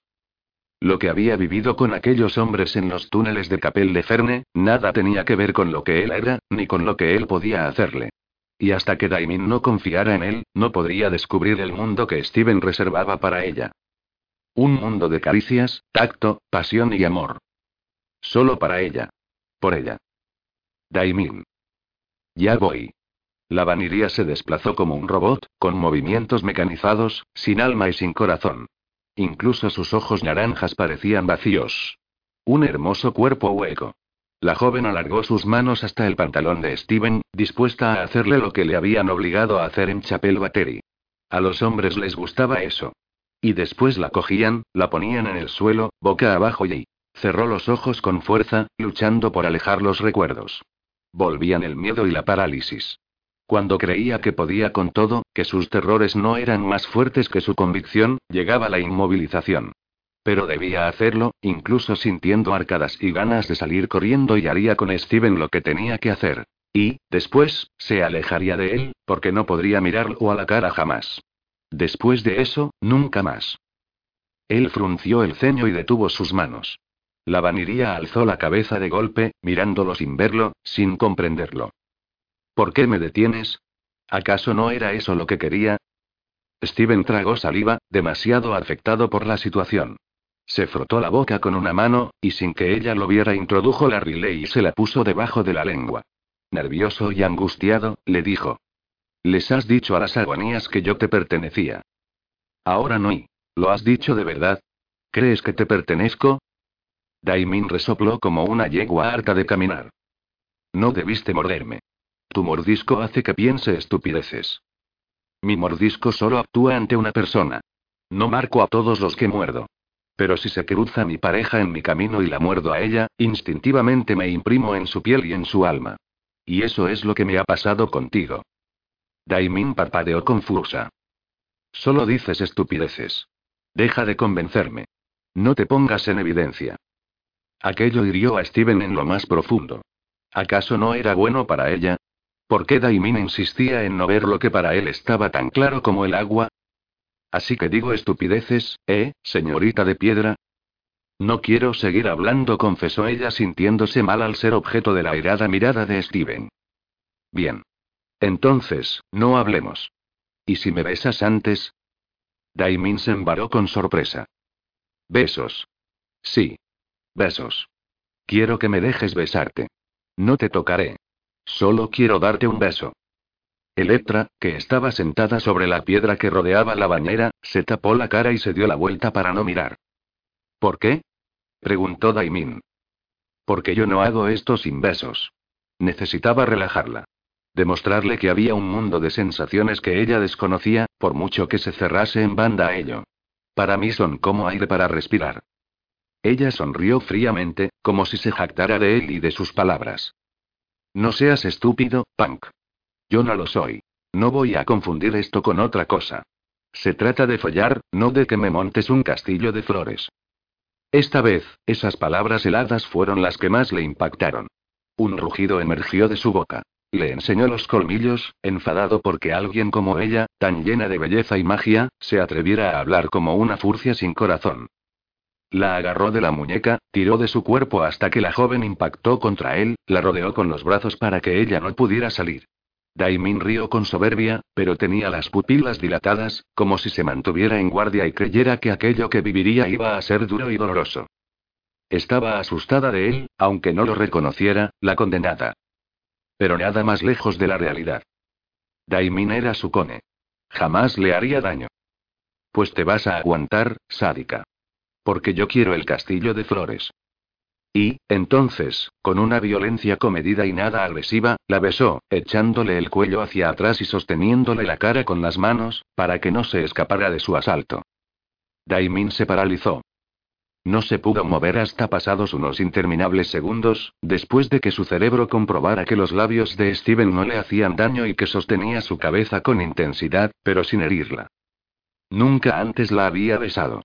Lo que había vivido con aquellos hombres en los túneles de Capel de Ferne, nada tenía que ver con lo que él era, ni con lo que él podía hacerle. Y hasta que Daimin no confiara en él, no podría descubrir el mundo que Steven reservaba para ella. Un mundo de caricias, tacto, pasión y amor. Solo para ella. Por ella. Daimin. Ya voy. La vaniría se desplazó como un robot, con movimientos mecanizados, sin alma y sin corazón. Incluso sus ojos naranjas parecían vacíos. Un hermoso cuerpo hueco. La joven alargó sus manos hasta el pantalón de Steven, dispuesta a hacerle lo que le habían obligado a hacer en Chapel Battery. A los hombres les gustaba eso. Y después la cogían, la ponían en el suelo, boca abajo y cerró los ojos con fuerza, luchando por alejar los recuerdos. Volvían el miedo y la parálisis. Cuando creía que podía con todo, que sus terrores no eran más fuertes que su convicción, llegaba la inmovilización. Pero debía hacerlo, incluso sintiendo arcadas y ganas de salir corriendo y haría con Steven lo que tenía que hacer. Y, después, se alejaría de él, porque no podría mirarlo a la cara jamás. Después de eso, nunca más. Él frunció el ceño y detuvo sus manos. La vaniría alzó la cabeza de golpe, mirándolo sin verlo, sin comprenderlo. ¿Por qué me detienes? ¿Acaso no era eso lo que quería? Steven tragó saliva, demasiado afectado por la situación. Se frotó la boca con una mano, y sin que ella lo viera introdujo la relay y se la puso debajo de la lengua. Nervioso y angustiado, le dijo. Les has dicho a las agonías que yo te pertenecía. Ahora no y. ¿Lo has dicho de verdad? ¿Crees que te pertenezco? Daimin resopló como una yegua harta de caminar. No debiste morderme. Tu mordisco hace que piense estupideces. Mi mordisco solo actúa ante una persona. No marco a todos los que muerdo. Pero si se cruza mi pareja en mi camino y la muerdo a ella, instintivamente me imprimo en su piel y en su alma. Y eso es lo que me ha pasado contigo. Daimin parpadeó confusa. Solo dices estupideces. Deja de convencerme. No te pongas en evidencia. Aquello hirió a Steven en lo más profundo. ¿Acaso no era bueno para ella? ¿Por qué Daimin insistía en no ver lo que para él estaba tan claro como el agua? Así que digo estupideces, ¿eh, señorita de piedra? No quiero seguir hablando, confesó ella sintiéndose mal al ser objeto de la airada mirada de Steven. Bien. Entonces, no hablemos. ¿Y si me besas antes? Daimin se embaró con sorpresa. Besos. Sí. Besos. Quiero que me dejes besarte. No te tocaré. Solo quiero darte un beso. Electra, que estaba sentada sobre la piedra que rodeaba la bañera, se tapó la cara y se dio la vuelta para no mirar. ¿Por qué? preguntó Daimin. Porque yo no hago esto sin besos. Necesitaba relajarla. Demostrarle que había un mundo de sensaciones que ella desconocía, por mucho que se cerrase en banda a ello. Para mí son como aire para respirar. Ella sonrió fríamente, como si se jactara de él y de sus palabras. No seas estúpido, Punk. Yo no lo soy. No voy a confundir esto con otra cosa. Se trata de follar, no de que me montes un castillo de flores. Esta vez, esas palabras heladas fueron las que más le impactaron. Un rugido emergió de su boca. Le enseñó los colmillos, enfadado porque alguien como ella, tan llena de belleza y magia, se atreviera a hablar como una furcia sin corazón. La agarró de la muñeca, tiró de su cuerpo hasta que la joven impactó contra él, la rodeó con los brazos para que ella no pudiera salir. Daimin rió con soberbia, pero tenía las pupilas dilatadas, como si se mantuviera en guardia y creyera que aquello que viviría iba a ser duro y doloroso. Estaba asustada de él, aunque no lo reconociera, la condenada. Pero nada más lejos de la realidad. Daimin era su cone. Jamás le haría daño. Pues te vas a aguantar, sádica. Porque yo quiero el castillo de flores. Y, entonces, con una violencia comedida y nada agresiva, la besó, echándole el cuello hacia atrás y sosteniéndole la cara con las manos, para que no se escapara de su asalto. Daimin se paralizó. No se pudo mover hasta pasados unos interminables segundos, después de que su cerebro comprobara que los labios de Steven no le hacían daño y que sostenía su cabeza con intensidad, pero sin herirla. Nunca antes la había besado.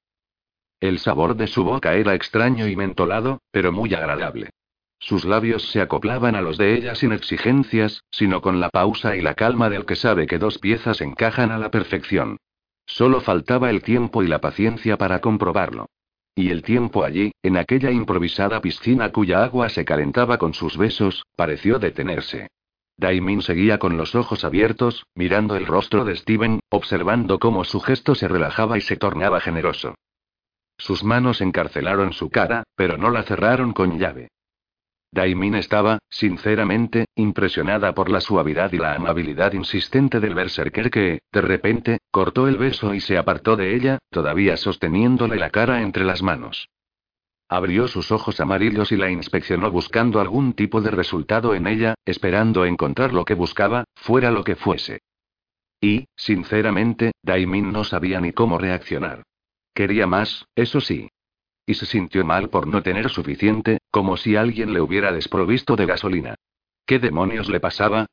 El sabor de su boca era extraño y mentolado, pero muy agradable. Sus labios se acoplaban a los de ella sin exigencias, sino con la pausa y la calma del que sabe que dos piezas encajan a la perfección. Solo faltaba el tiempo y la paciencia para comprobarlo. Y el tiempo allí, en aquella improvisada piscina cuya agua se calentaba con sus besos, pareció detenerse. Daimin seguía con los ojos abiertos, mirando el rostro de Steven, observando cómo su gesto se relajaba y se tornaba generoso. Sus manos encarcelaron su cara, pero no la cerraron con llave. Daimin estaba, sinceramente, impresionada por la suavidad y la amabilidad insistente del berserker que, de repente, cortó el beso y se apartó de ella, todavía sosteniéndole la cara entre las manos. Abrió sus ojos amarillos y la inspeccionó buscando algún tipo de resultado en ella, esperando encontrar lo que buscaba, fuera lo que fuese. Y, sinceramente, Daimin no sabía ni cómo reaccionar. Quería más, eso sí. Y se sintió mal por no tener suficiente, como si alguien le hubiera desprovisto de gasolina. ¿Qué demonios le pasaba?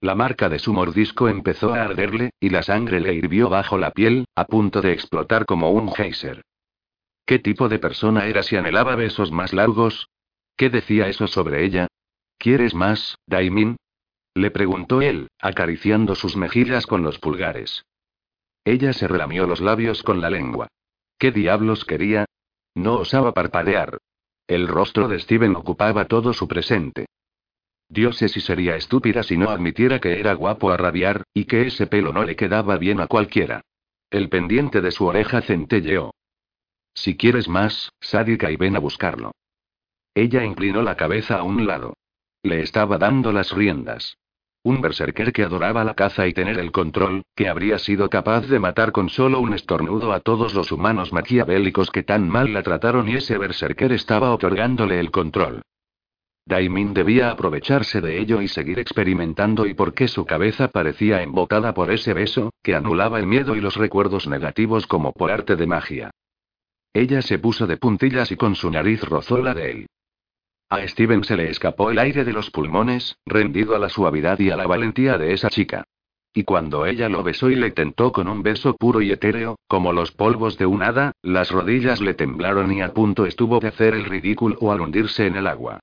La marca de su mordisco empezó a arderle, y la sangre le hirvió bajo la piel, a punto de explotar como un geyser. ¿Qué tipo de persona era si anhelaba besos más largos? ¿Qué decía eso sobre ella? ¿Quieres más, Daimin? Le preguntó él, acariciando sus mejillas con los pulgares. Ella se relamió los labios con la lengua. ¿Qué diablos quería? No osaba parpadear. El rostro de Steven ocupaba todo su presente. Dios sé si sería estúpida si no admitiera que era guapo a rabiar, y que ese pelo no le quedaba bien a cualquiera. El pendiente de su oreja centelleó. Si quieres más, sádica y ven a buscarlo. Ella inclinó la cabeza a un lado. Le estaba dando las riendas. Un berserker que adoraba la caza y tener el control, que habría sido capaz de matar con solo un estornudo a todos los humanos maquiavélicos que tan mal la trataron y ese berserker estaba otorgándole el control. Daimin debía aprovecharse de ello y seguir experimentando y porque su cabeza parecía embocada por ese beso, que anulaba el miedo y los recuerdos negativos como por arte de magia. Ella se puso de puntillas y con su nariz rozó la de él. A Steven se le escapó el aire de los pulmones, rendido a la suavidad y a la valentía de esa chica. Y cuando ella lo besó y le tentó con un beso puro y etéreo, como los polvos de un hada, las rodillas le temblaron y a punto estuvo de hacer el ridículo al hundirse en el agua.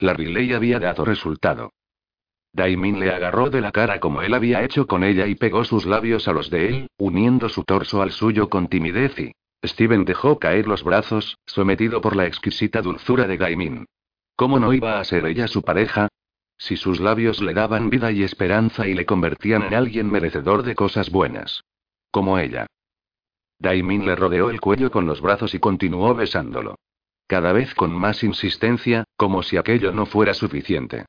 La relay había dado resultado. Daimin le agarró de la cara como él había hecho con ella y pegó sus labios a los de él, uniendo su torso al suyo con timidez y, Steven dejó caer los brazos, sometido por la exquisita dulzura de Gaimin. ¿Cómo no iba a ser ella su pareja? Si sus labios le daban vida y esperanza y le convertían en alguien merecedor de cosas buenas. Como ella. Daimin le rodeó el cuello con los brazos y continuó besándolo. Cada vez con más insistencia, como si aquello no fuera suficiente.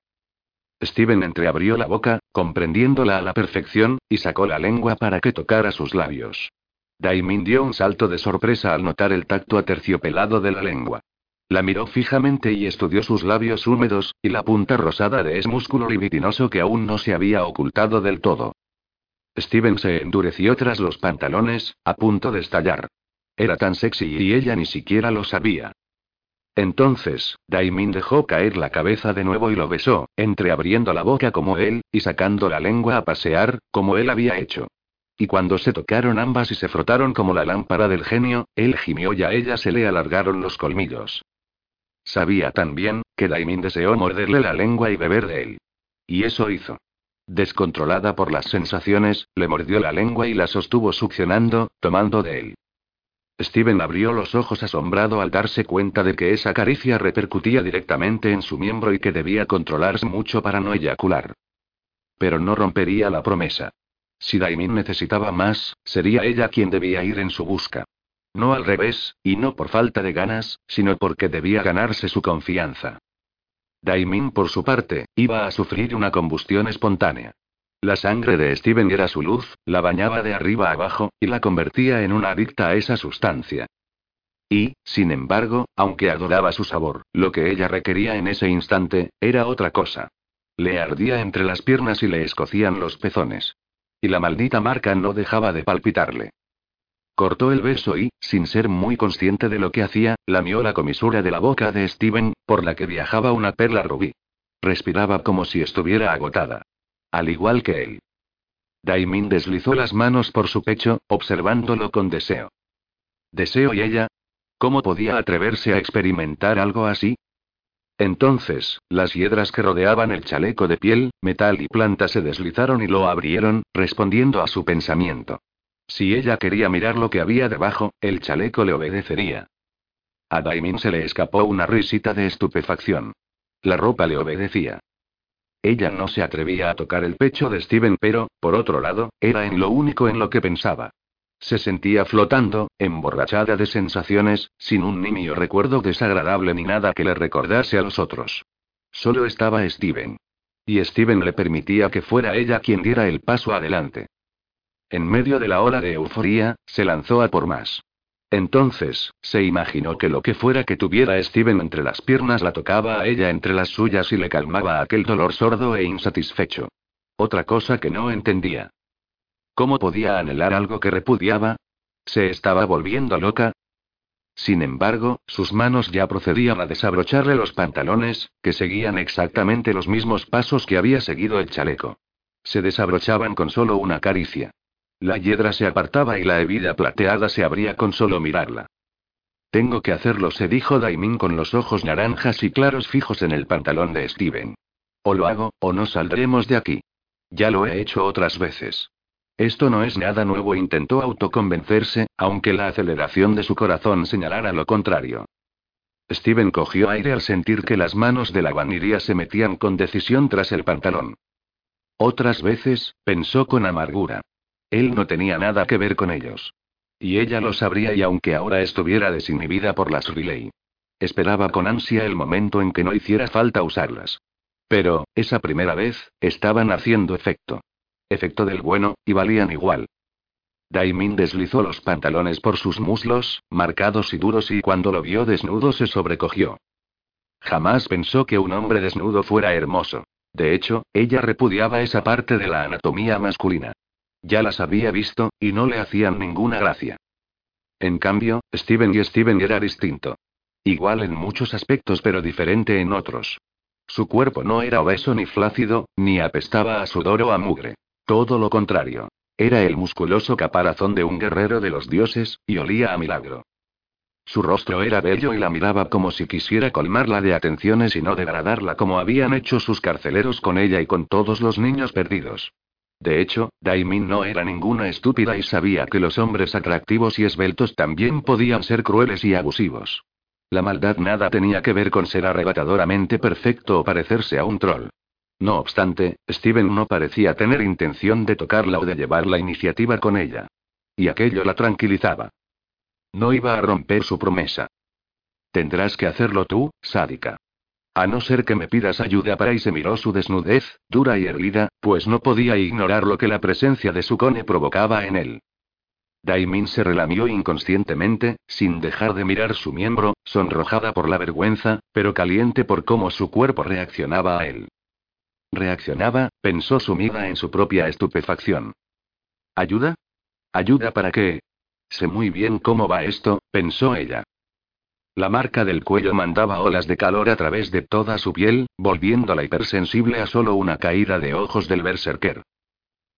Steven entreabrió la boca, comprendiéndola a la perfección, y sacó la lengua para que tocara sus labios. Daimin dio un salto de sorpresa al notar el tacto aterciopelado de la lengua. La miró fijamente y estudió sus labios húmedos, y la punta rosada de ese músculo libidinoso que aún no se había ocultado del todo. Steven se endureció tras los pantalones, a punto de estallar. Era tan sexy y ella ni siquiera lo sabía. Entonces, Daimin dejó caer la cabeza de nuevo y lo besó, entreabriendo la boca como él, y sacando la lengua a pasear, como él había hecho. Y cuando se tocaron ambas y se frotaron como la lámpara del genio, él gimió y a ella se le alargaron los colmillos. Sabía tan bien, que Daimin deseó morderle la lengua y beber de él. Y eso hizo. Descontrolada por las sensaciones, le mordió la lengua y la sostuvo succionando, tomando de él. Steven abrió los ojos asombrado al darse cuenta de que esa caricia repercutía directamente en su miembro y que debía controlarse mucho para no eyacular. Pero no rompería la promesa. Si Daimin necesitaba más, sería ella quien debía ir en su busca. No al revés, y no por falta de ganas, sino porque debía ganarse su confianza. Daimin, por su parte, iba a sufrir una combustión espontánea. La sangre de Steven era su luz, la bañaba de arriba abajo, y la convertía en una adicta a esa sustancia. Y, sin embargo, aunque adoraba su sabor, lo que ella requería en ese instante, era otra cosa. Le ardía entre las piernas y le escocían los pezones. Y la maldita marca no dejaba de palpitarle. Cortó el beso y, sin ser muy consciente de lo que hacía, lamió la comisura de la boca de Steven, por la que viajaba una perla rubí. Respiraba como si estuviera agotada. Al igual que él. Daimin deslizó las manos por su pecho, observándolo con deseo. ¿Deseo y ella? ¿Cómo podía atreverse a experimentar algo así? Entonces, las hiedras que rodeaban el chaleco de piel, metal y planta se deslizaron y lo abrieron, respondiendo a su pensamiento. Si ella quería mirar lo que había debajo, el chaleco le obedecería. A Daimin se le escapó una risita de estupefacción. La ropa le obedecía. Ella no se atrevía a tocar el pecho de Steven, pero, por otro lado, era en lo único en lo que pensaba. Se sentía flotando, emborrachada de sensaciones, sin un nimio recuerdo desagradable ni nada que le recordase a los otros. Solo estaba Steven. Y Steven le permitía que fuera ella quien diera el paso adelante. En medio de la ola de euforía, se lanzó a por más. Entonces, se imaginó que lo que fuera que tuviera Steven entre las piernas la tocaba a ella entre las suyas y le calmaba aquel dolor sordo e insatisfecho. Otra cosa que no entendía. ¿Cómo podía anhelar algo que repudiaba? ¿Se estaba volviendo loca? Sin embargo, sus manos ya procedían a desabrocharle los pantalones, que seguían exactamente los mismos pasos que había seguido el chaleco. Se desabrochaban con solo una caricia. La hiedra se apartaba y la hebida plateada se abría con solo mirarla. Tengo que hacerlo, se dijo Daimin con los ojos naranjas y claros fijos en el pantalón de Steven. O lo hago, o no saldremos de aquí. Ya lo he hecho otras veces. Esto no es nada nuevo, intentó autoconvencerse, aunque la aceleración de su corazón señalara lo contrario. Steven cogió aire al sentir que las manos de la vaniría se metían con decisión tras el pantalón. Otras veces, pensó con amargura. Él no tenía nada que ver con ellos. Y ella lo sabría y aunque ahora estuviera desinhibida por las relay. Esperaba con ansia el momento en que no hiciera falta usarlas. Pero, esa primera vez, estaban haciendo efecto. Efecto del bueno, y valían igual. Daimin deslizó los pantalones por sus muslos, marcados y duros, y cuando lo vio desnudo se sobrecogió. Jamás pensó que un hombre desnudo fuera hermoso. De hecho, ella repudiaba esa parte de la anatomía masculina. Ya las había visto, y no le hacían ninguna gracia. En cambio, Steven y Steven era distinto. Igual en muchos aspectos pero diferente en otros. Su cuerpo no era obeso ni flácido, ni apestaba a sudor o a mugre. Todo lo contrario. Era el musculoso caparazón de un guerrero de los dioses, y olía a milagro. Su rostro era bello y la miraba como si quisiera colmarla de atenciones y no degradarla como habían hecho sus carceleros con ella y con todos los niños perdidos. De hecho, Daimin no era ninguna estúpida y sabía que los hombres atractivos y esbeltos también podían ser crueles y abusivos. La maldad nada tenía que ver con ser arrebatadoramente perfecto o parecerse a un troll. No obstante, Steven no parecía tener intención de tocarla o de llevar la iniciativa con ella. Y aquello la tranquilizaba. No iba a romper su promesa. Tendrás que hacerlo tú, sádica. A no ser que me pidas ayuda para y se miró su desnudez, dura y hervida, pues no podía ignorar lo que la presencia de su cone provocaba en él. Daimin se relamió inconscientemente, sin dejar de mirar su miembro, sonrojada por la vergüenza, pero caliente por cómo su cuerpo reaccionaba a él. Reaccionaba, pensó sumida en su propia estupefacción. ¿Ayuda? ¿Ayuda para qué? Sé muy bien cómo va esto, pensó ella. La marca del cuello mandaba olas de calor a través de toda su piel, volviéndola hipersensible a solo una caída de ojos del berserker.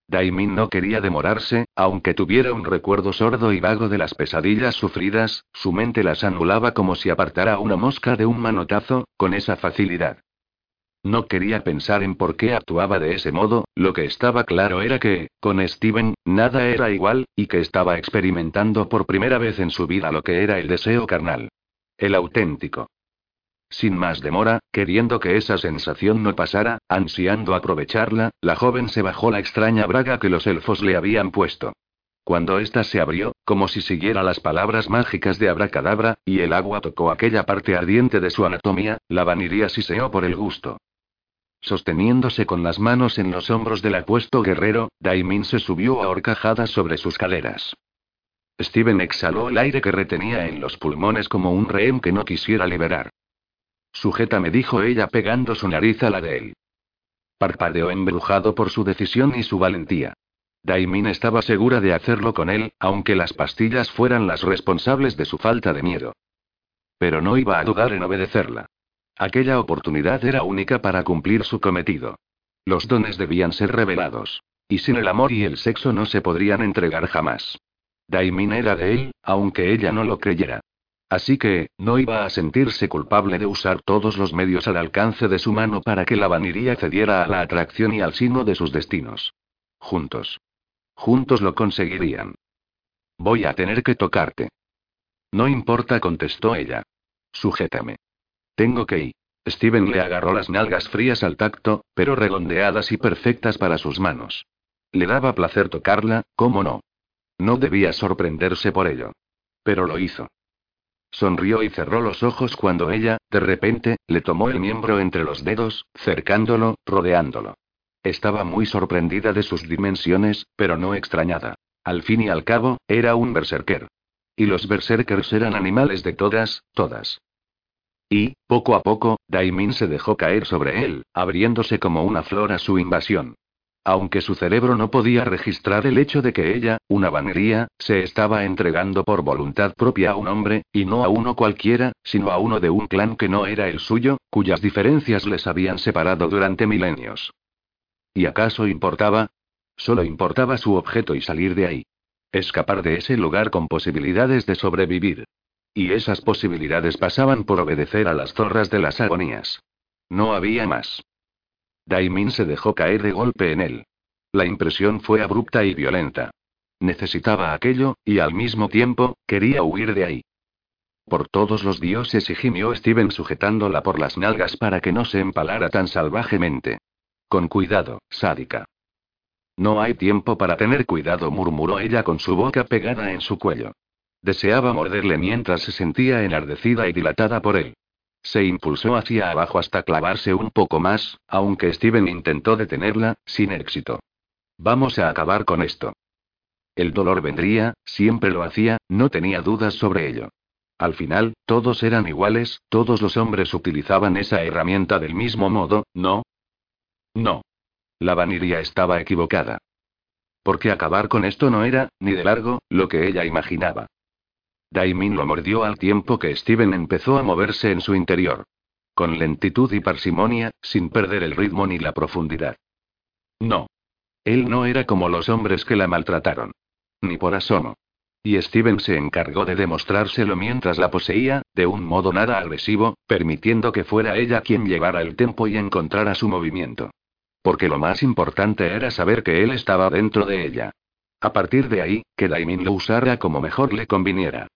Daimin no quería demorarse, aunque tuviera un recuerdo sordo y vago de las pesadillas sufridas, su mente las anulaba como si apartara una mosca de un manotazo, con esa facilidad. No quería pensar en por qué actuaba de ese modo, lo que estaba claro era que, con Steven, nada era igual, y que estaba experimentando por primera vez en su vida lo que era el deseo carnal. El auténtico. Sin más demora, queriendo que esa sensación no pasara, ansiando aprovecharla, la joven se bajó la extraña braga que los elfos le habían puesto. Cuando ésta se abrió, como si siguiera las palabras mágicas de Abracadabra, y el agua tocó aquella parte ardiente de su anatomía, la vaniría siseó por el gusto. Sosteniéndose con las manos en los hombros del apuesto guerrero, Daimin se subió a horcajadas sobre sus caderas. Steven exhaló el aire que retenía en los pulmones como un rehén que no quisiera liberar. Sujétame, dijo ella pegando su nariz a la de él. Parpadeó embrujado por su decisión y su valentía. Daimin estaba segura de hacerlo con él, aunque las pastillas fueran las responsables de su falta de miedo. Pero no iba a dudar en obedecerla. Aquella oportunidad era única para cumplir su cometido. Los dones debían ser revelados. Y sin el amor y el sexo no se podrían entregar jamás. Daimin era de él, aunque ella no lo creyera. Así que, no iba a sentirse culpable de usar todos los medios al alcance de su mano para que la vaniría cediera a la atracción y al signo de sus destinos. Juntos. Juntos lo conseguirían. Voy a tener que tocarte. No importa, contestó ella. Sujétame. Tengo que ir. Steven le agarró las nalgas frías al tacto, pero redondeadas y perfectas para sus manos. Le daba placer tocarla, ¿cómo no? No debía sorprenderse por ello. Pero lo hizo. Sonrió y cerró los ojos cuando ella, de repente, le tomó el miembro entre los dedos, cercándolo, rodeándolo. Estaba muy sorprendida de sus dimensiones, pero no extrañada. Al fin y al cabo, era un berserker. Y los berserkers eran animales de todas, todas. Y, poco a poco, Daimin se dejó caer sobre él, abriéndose como una flor a su invasión. Aunque su cerebro no podía registrar el hecho de que ella, una vanería, se estaba entregando por voluntad propia a un hombre, y no a uno cualquiera, sino a uno de un clan que no era el suyo, cuyas diferencias les habían separado durante milenios. ¿Y acaso importaba? Solo importaba su objeto y salir de ahí. Escapar de ese lugar con posibilidades de sobrevivir. Y esas posibilidades pasaban por obedecer a las zorras de las agonías. No había más. Daimin se dejó caer de golpe en él. La impresión fue abrupta y violenta. Necesitaba aquello, y al mismo tiempo, quería huir de ahí. Por todos los dioses y gimió Steven sujetándola por las nalgas para que no se empalara tan salvajemente. Con cuidado, sádica. No hay tiempo para tener cuidado, murmuró ella con su boca pegada en su cuello. Deseaba morderle mientras se sentía enardecida y dilatada por él. Se impulsó hacia abajo hasta clavarse un poco más, aunque Steven intentó detenerla, sin éxito. Vamos a acabar con esto. El dolor vendría, siempre lo hacía, no tenía dudas sobre ello. Al final, todos eran iguales, todos los hombres utilizaban esa herramienta del mismo modo, ¿no? No. La vaniría estaba equivocada. Porque acabar con esto no era, ni de largo, lo que ella imaginaba. Daimin lo mordió al tiempo que Steven empezó a moverse en su interior. Con lentitud y parsimonia, sin perder el ritmo ni la profundidad. No. Él no era como los hombres que la maltrataron. Ni por asomo. Y Steven se encargó de demostrárselo mientras la poseía, de un modo nada agresivo, permitiendo que fuera ella quien llevara el tempo y encontrara su movimiento. Porque lo más importante era saber que él estaba dentro de ella. A partir de ahí, que Daimin lo usara como mejor le conviniera.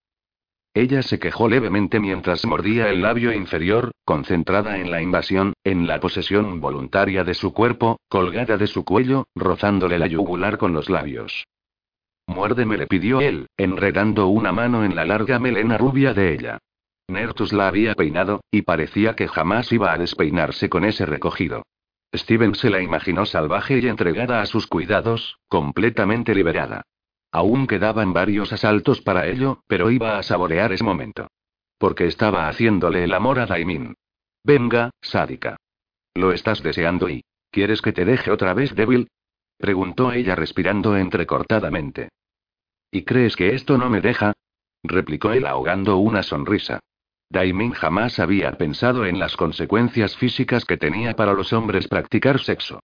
Ella se quejó levemente mientras mordía el labio inferior, concentrada en la invasión, en la posesión voluntaria de su cuerpo, colgada de su cuello, rozándole la yugular con los labios. Muérdeme, le pidió él, enredando una mano en la larga melena rubia de ella. Nertus la había peinado, y parecía que jamás iba a despeinarse con ese recogido. Steven se la imaginó salvaje y entregada a sus cuidados, completamente liberada. Aún quedaban varios asaltos para ello, pero iba a saborear ese momento. Porque estaba haciéndole el amor a Daimin. Venga, sádica. Lo estás deseando y. ¿Quieres que te deje otra vez débil? Preguntó ella respirando entrecortadamente. ¿Y crees que esto no me deja? replicó él ahogando una sonrisa. Daimin jamás había pensado en las consecuencias físicas que tenía para los hombres practicar sexo.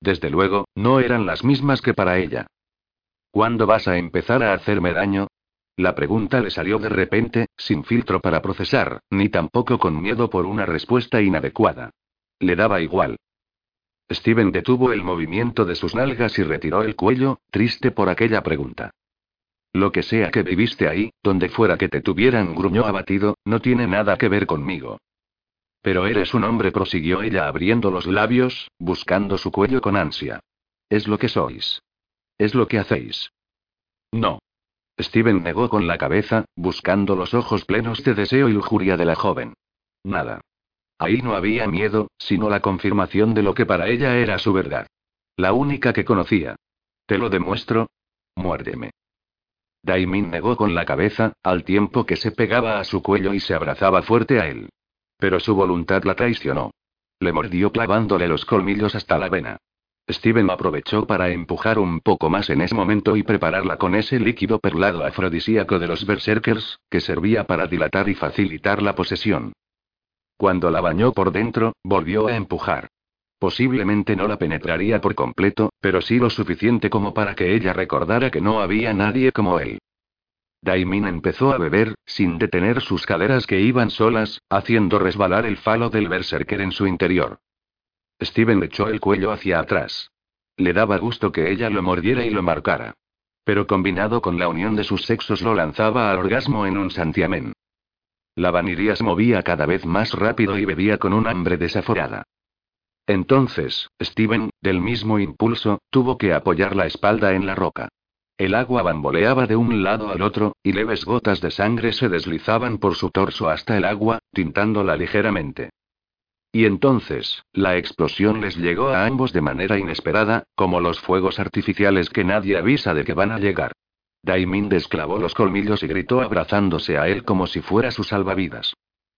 Desde luego, no eran las mismas que para ella. ¿Cuándo vas a empezar a hacerme daño? La pregunta le salió de repente, sin filtro para procesar, ni tampoco con miedo por una respuesta inadecuada. Le daba igual. Steven detuvo el movimiento de sus nalgas y retiró el cuello, triste por aquella pregunta. Lo que sea que viviste ahí, donde fuera que te tuvieran, gruñó abatido, no tiene nada que ver conmigo. Pero eres un hombre, prosiguió ella abriendo los labios, buscando su cuello con ansia. Es lo que sois. Es lo que hacéis. No. Steven negó con la cabeza, buscando los ojos plenos de deseo y lujuria de la joven. Nada. Ahí no había miedo, sino la confirmación de lo que para ella era su verdad. La única que conocía. ¿Te lo demuestro? Muérdeme. Daimin negó con la cabeza, al tiempo que se pegaba a su cuello y se abrazaba fuerte a él. Pero su voluntad la traicionó. Le mordió clavándole los colmillos hasta la vena. Steven aprovechó para empujar un poco más en ese momento y prepararla con ese líquido perlado afrodisíaco de los berserkers, que servía para dilatar y facilitar la posesión. Cuando la bañó por dentro, volvió a empujar. Posiblemente no la penetraría por completo, pero sí lo suficiente como para que ella recordara que no había nadie como él. Daimin empezó a beber, sin detener sus caderas que iban solas, haciendo resbalar el falo del berserker en su interior. Steven echó el cuello hacia atrás. Le daba gusto que ella lo mordiera y lo marcara. Pero combinado con la unión de sus sexos lo lanzaba al orgasmo en un santiamén. La vaniría se movía cada vez más rápido y bebía con un hambre desaforada. Entonces, Steven, del mismo impulso, tuvo que apoyar la espalda en la roca. El agua bamboleaba de un lado al otro, y leves gotas de sangre se deslizaban por su torso hasta el agua, tintándola ligeramente. Y entonces, la explosión les llegó a ambos de manera inesperada, como los fuegos artificiales que nadie avisa de que van a llegar. Daimin desclavó los colmillos y gritó abrazándose a él como si fuera su salvavidas.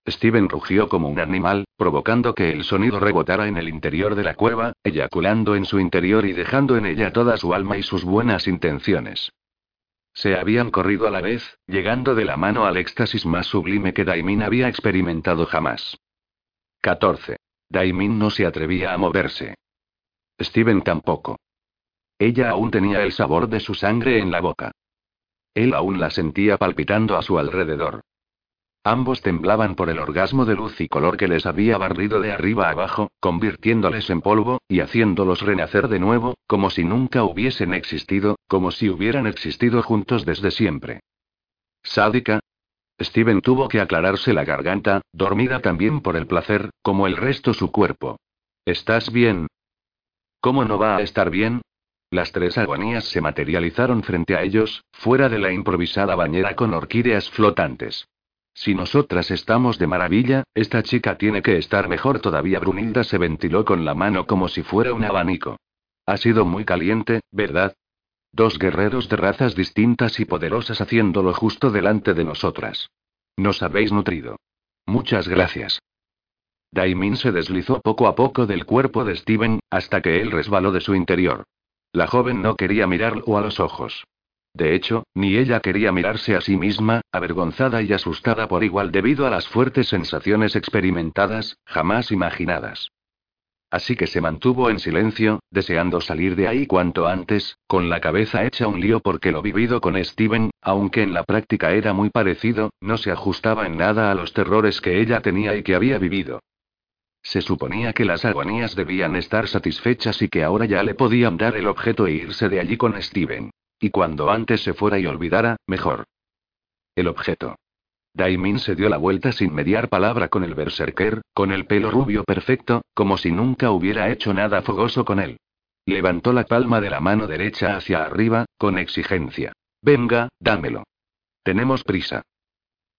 Steven rugió como un animal, provocando que el sonido rebotara en el interior de la cueva, eyaculando en su interior y dejando en ella toda su alma y sus buenas intenciones. Se habían corrido a la vez, llegando de la mano al éxtasis más sublime que Daimin había experimentado jamás. 14. Daimin no se atrevía a moverse. Steven tampoco. Ella aún tenía el sabor de su sangre en la boca. Él aún la sentía palpitando a su alrededor. Ambos temblaban por el orgasmo de luz y color que les había barrido de arriba abajo, convirtiéndoles en polvo, y haciéndolos renacer de nuevo, como si nunca hubiesen existido, como si hubieran existido juntos desde siempre. ¿Sádica? Steven tuvo que aclararse la garganta, dormida también por el placer, como el resto su cuerpo. ¿Estás bien? ¿Cómo no va a estar bien? Las tres agonías se materializaron frente a ellos, fuera de la improvisada bañera con orquídeas flotantes. Si nosotras estamos de maravilla, esta chica tiene que estar mejor todavía. Brunilda se ventiló con la mano como si fuera un abanico. Ha sido muy caliente, ¿verdad? Dos guerreros de razas distintas y poderosas haciéndolo justo delante de nosotras. Nos habéis nutrido. Muchas gracias. Daimin se deslizó poco a poco del cuerpo de Steven, hasta que él resbaló de su interior. La joven no quería mirarlo a los ojos. De hecho, ni ella quería mirarse a sí misma, avergonzada y asustada por igual debido a las fuertes sensaciones experimentadas, jamás imaginadas. Así que se mantuvo en silencio, deseando salir de ahí cuanto antes, con la cabeza hecha un lío porque lo vivido con Steven, aunque en la práctica era muy parecido, no se ajustaba en nada a los terrores que ella tenía y que había vivido. Se suponía que las agonías debían estar satisfechas y que ahora ya le podían dar el objeto e irse de allí con Steven. Y cuando antes se fuera y olvidara, mejor. El objeto. Daimin se dio la vuelta sin mediar palabra con el berserker, con el pelo rubio perfecto, como si nunca hubiera hecho nada fogoso con él. Levantó la palma de la mano derecha hacia arriba, con exigencia. Venga, dámelo. Tenemos prisa.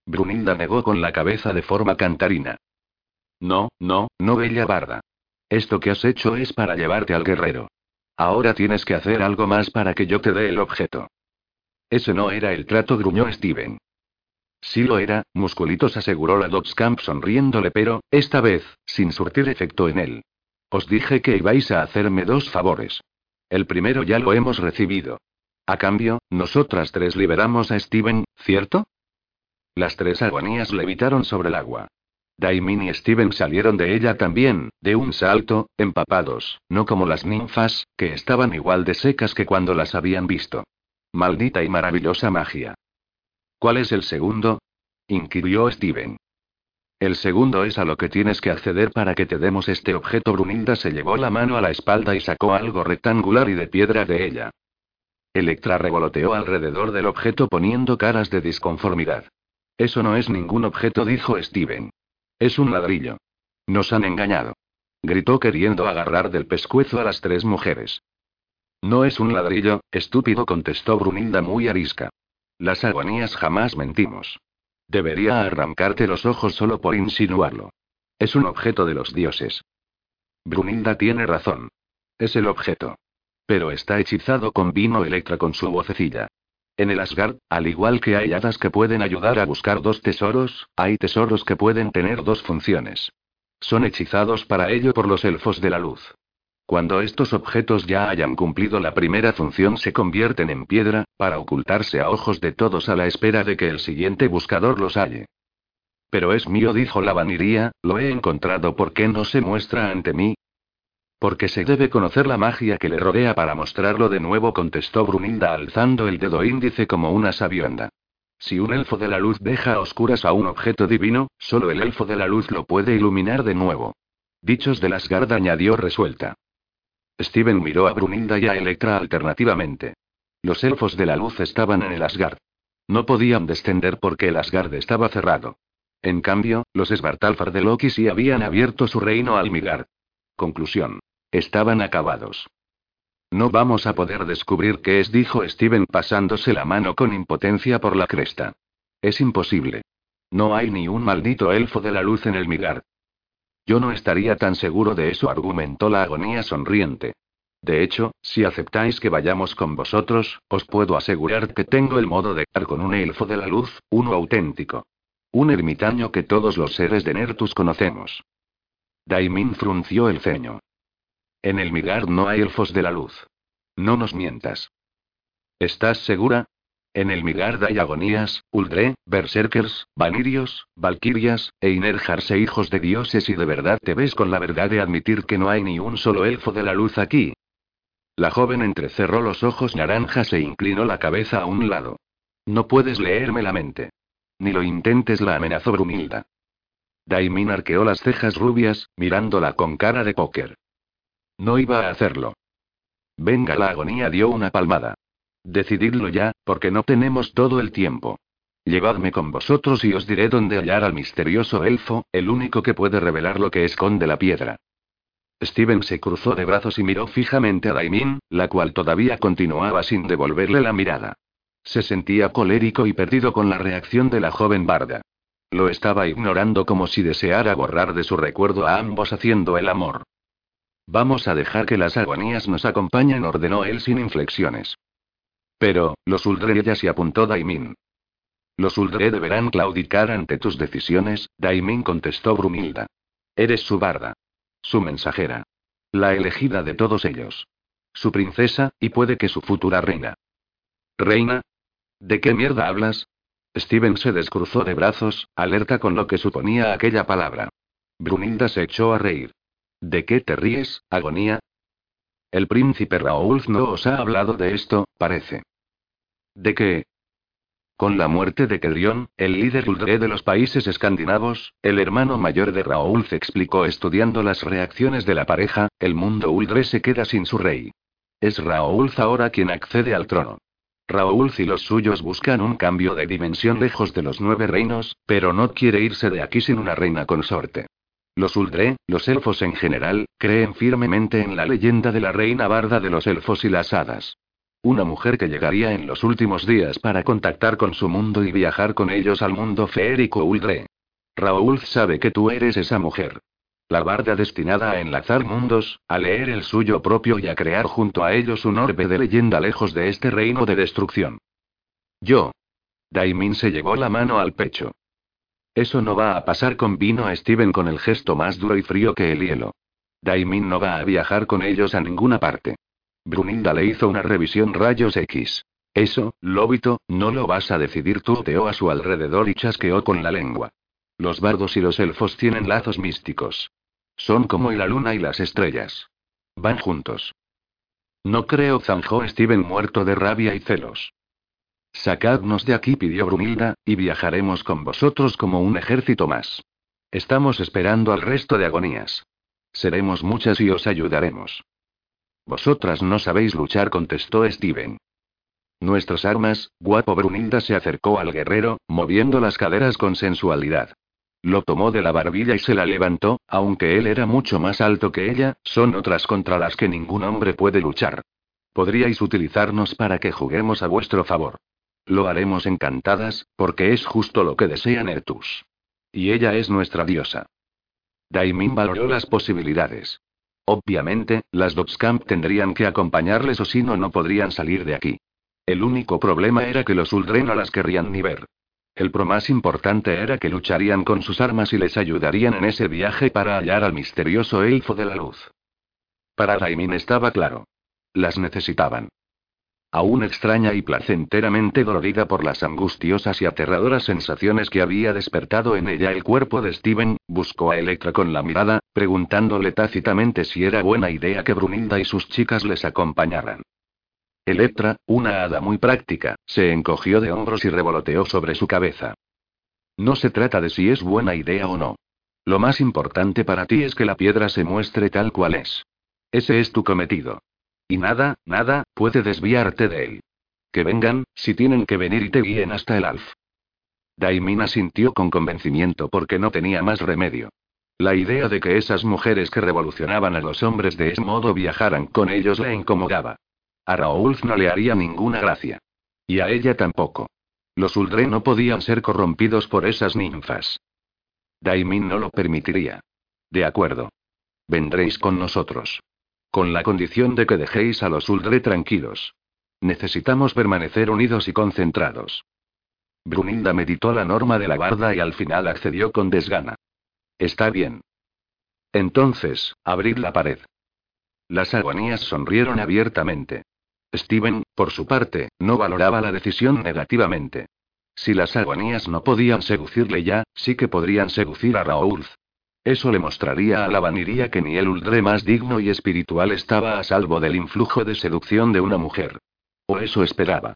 Brunilda negó con la cabeza de forma cantarina. No, no, no, bella barda. Esto que has hecho es para llevarte al guerrero. Ahora tienes que hacer algo más para que yo te dé el objeto. Ese no era el trato, gruñó Steven. Sí lo era, musculitos aseguró la Camp sonriéndole, pero, esta vez, sin surtir efecto en él. Os dije que ibais a hacerme dos favores. El primero ya lo hemos recibido. A cambio, nosotras tres liberamos a Steven, ¿cierto? Las tres agonías levitaron sobre el agua. Daimin y Steven salieron de ella también, de un salto, empapados, no como las ninfas, que estaban igual de secas que cuando las habían visto. Maldita y maravillosa magia. ¿Cuál es el segundo? inquirió Steven. El segundo es a lo que tienes que acceder para que te demos este objeto. Brunilda se llevó la mano a la espalda y sacó algo rectangular y de piedra de ella. Electra revoloteó alrededor del objeto poniendo caras de disconformidad. Eso no es ningún objeto, dijo Steven. Es un ladrillo. Nos han engañado. Gritó queriendo agarrar del pescuezo a las tres mujeres. No es un ladrillo, estúpido, contestó Brunilda muy arisca. Las agonías jamás mentimos. Debería arrancarte los ojos solo por insinuarlo. Es un objeto de los dioses. Brunilda tiene razón. Es el objeto. Pero está hechizado con vino Electra con su vocecilla. En el Asgard, al igual que hay hadas que pueden ayudar a buscar dos tesoros, hay tesoros que pueden tener dos funciones. Son hechizados para ello por los elfos de la luz. Cuando estos objetos ya hayan cumplido la primera función se convierten en piedra, para ocultarse a ojos de todos a la espera de que el siguiente buscador los halle. Pero es mío, dijo la vaniría, lo he encontrado, ¿por qué no se muestra ante mí? Porque se debe conocer la magia que le rodea para mostrarlo de nuevo, contestó Brunilda alzando el dedo índice como una sabionda. Si un elfo de la luz deja a oscuras a un objeto divino, solo el elfo de la luz lo puede iluminar de nuevo. Dichos de las Asgard añadió resuelta. Steven miró a Brunilda y a Electra alternativamente. Los elfos de la luz estaban en el Asgard. No podían descender porque el Asgard estaba cerrado. En cambio, los Svartalfar de Loki sí habían abierto su reino al Midgard. Conclusión. Estaban acabados. No vamos a poder descubrir qué es, dijo Steven pasándose la mano con impotencia por la cresta. Es imposible. No hay ni un maldito elfo de la luz en el Midgard. Yo no estaría tan seguro de eso, argumentó la agonía sonriente. De hecho, si aceptáis que vayamos con vosotros, os puedo asegurar que tengo el modo de estar con un elfo de la luz, uno auténtico. Un ermitaño que todos los seres de Nertus conocemos. Daimin frunció el ceño. En el Midgard no hay elfos de la luz. No nos mientas. ¿Estás segura? En el Midgard hay agonías, Uldre, Berserkers, Vanirios, Valkyrias, e Inerjarse hijos de dioses y de verdad te ves con la verdad de admitir que no hay ni un solo elfo de la luz aquí. La joven entrecerró los ojos naranjas e inclinó la cabeza a un lado. No puedes leerme la mente. Ni lo intentes, la amenazó Brunilda. Daimin arqueó las cejas rubias, mirándola con cara de póker. No iba a hacerlo. Venga, la agonía dio una palmada. Decididlo ya, porque no tenemos todo el tiempo. Llevadme con vosotros y os diré dónde hallar al misterioso elfo, el único que puede revelar lo que esconde la piedra. Steven se cruzó de brazos y miró fijamente a Daimin, la cual todavía continuaba sin devolverle la mirada. Se sentía colérico y perdido con la reacción de la joven barda. Lo estaba ignorando como si deseara borrar de su recuerdo a ambos haciendo el amor. Vamos a dejar que las agonías nos acompañen, ordenó él sin inflexiones. Pero, los Uldre ya se apuntó Daimin. Los Uldre deberán claudicar ante tus decisiones, Daimin contestó Brumilda. Eres su barda. Su mensajera. La elegida de todos ellos. Su princesa, y puede que su futura reina. ¿Reina? ¿De qué mierda hablas? Steven se descruzó de brazos, alerta con lo que suponía aquella palabra. Brunilda se echó a reír. ¿De qué te ríes, agonía? El príncipe Raoul no os ha hablado de esto, parece. ¿De qué? Con la muerte de Kedrion, el líder Uldre de los países escandinavos, el hermano mayor de Raoul explicó estudiando las reacciones de la pareja, el mundo Uldre se queda sin su rey. Es Raoul ahora quien accede al trono. Raoul y los suyos buscan un cambio de dimensión lejos de los nueve reinos, pero no quiere irse de aquí sin una reina consorte. Los Uldre, los elfos en general, creen firmemente en la leyenda de la reina barda de los elfos y las hadas. Una mujer que llegaría en los últimos días para contactar con su mundo y viajar con ellos al mundo feérico Uldre. Raúl sabe que tú eres esa mujer. La barda destinada a enlazar mundos, a leer el suyo propio y a crear junto a ellos un orbe de leyenda lejos de este reino de destrucción. Yo. Daimin se llevó la mano al pecho. Eso no va a pasar con vino a Steven con el gesto más duro y frío que el hielo. Daimin no va a viajar con ellos a ninguna parte. Brunilda le hizo una revisión rayos X. Eso, lóbito, no lo vas a decidir tú. Teó a su alrededor y chasqueó con la lengua. Los bardos y los elfos tienen lazos místicos. Son como la luna y las estrellas. Van juntos. No creo, zanjó Steven muerto de rabia y celos. Sacadnos de aquí, pidió Brunilda, y viajaremos con vosotros como un ejército más. Estamos esperando al resto de agonías. Seremos muchas y os ayudaremos. Vosotras no sabéis luchar, contestó Steven. Nuestras armas, guapo Brunilda se acercó al guerrero, moviendo las caderas con sensualidad. Lo tomó de la barbilla y se la levantó, aunque él era mucho más alto que ella, son otras contra las que ningún hombre puede luchar. Podríais utilizarnos para que juguemos a vuestro favor. Lo haremos encantadas, porque es justo lo que desea Nertus. Y ella es nuestra diosa. Daimin valoró las posibilidades. Obviamente, las Dogscamp tendrían que acompañarles o si no, no podrían salir de aquí. El único problema era que los Uldren no las querrían ni ver. El pro más importante era que lucharían con sus armas y les ayudarían en ese viaje para hallar al misterioso elfo de la luz. Para Raimin estaba claro. Las necesitaban. Aún extraña y placenteramente dolorida por las angustiosas y aterradoras sensaciones que había despertado en ella el cuerpo de Steven, buscó a Electra con la mirada, preguntándole tácitamente si era buena idea que Brunilda y sus chicas les acompañaran. Electra, una hada muy práctica, se encogió de hombros y revoloteó sobre su cabeza. No se trata de si es buena idea o no. Lo más importante para ti es que la piedra se muestre tal cual es. Ese es tu cometido. Y nada, nada, puede desviarte de él. Que vengan, si tienen que venir y te guíen hasta el Alf. Daimina sintió con convencimiento porque no tenía más remedio. La idea de que esas mujeres que revolucionaban a los hombres de ese modo viajaran con ellos le incomodaba. A Raoulf no le haría ninguna gracia. Y a ella tampoco. Los Uldre no podían ser corrompidos por esas ninfas. Daimin no lo permitiría. De acuerdo. Vendréis con nosotros. Con la condición de que dejéis a los Uldre tranquilos. Necesitamos permanecer unidos y concentrados. Brunilda meditó la norma de la barda y al final accedió con desgana. Está bien. Entonces, abrid la pared. Las agonías sonrieron abiertamente. Steven, por su parte, no valoraba la decisión negativamente. Si las agonías no podían seducirle ya, sí que podrían seducir a Raoul. Eso le mostraría a la vaniría que ni el Uldre más digno y espiritual estaba a salvo del influjo de seducción de una mujer. O eso esperaba.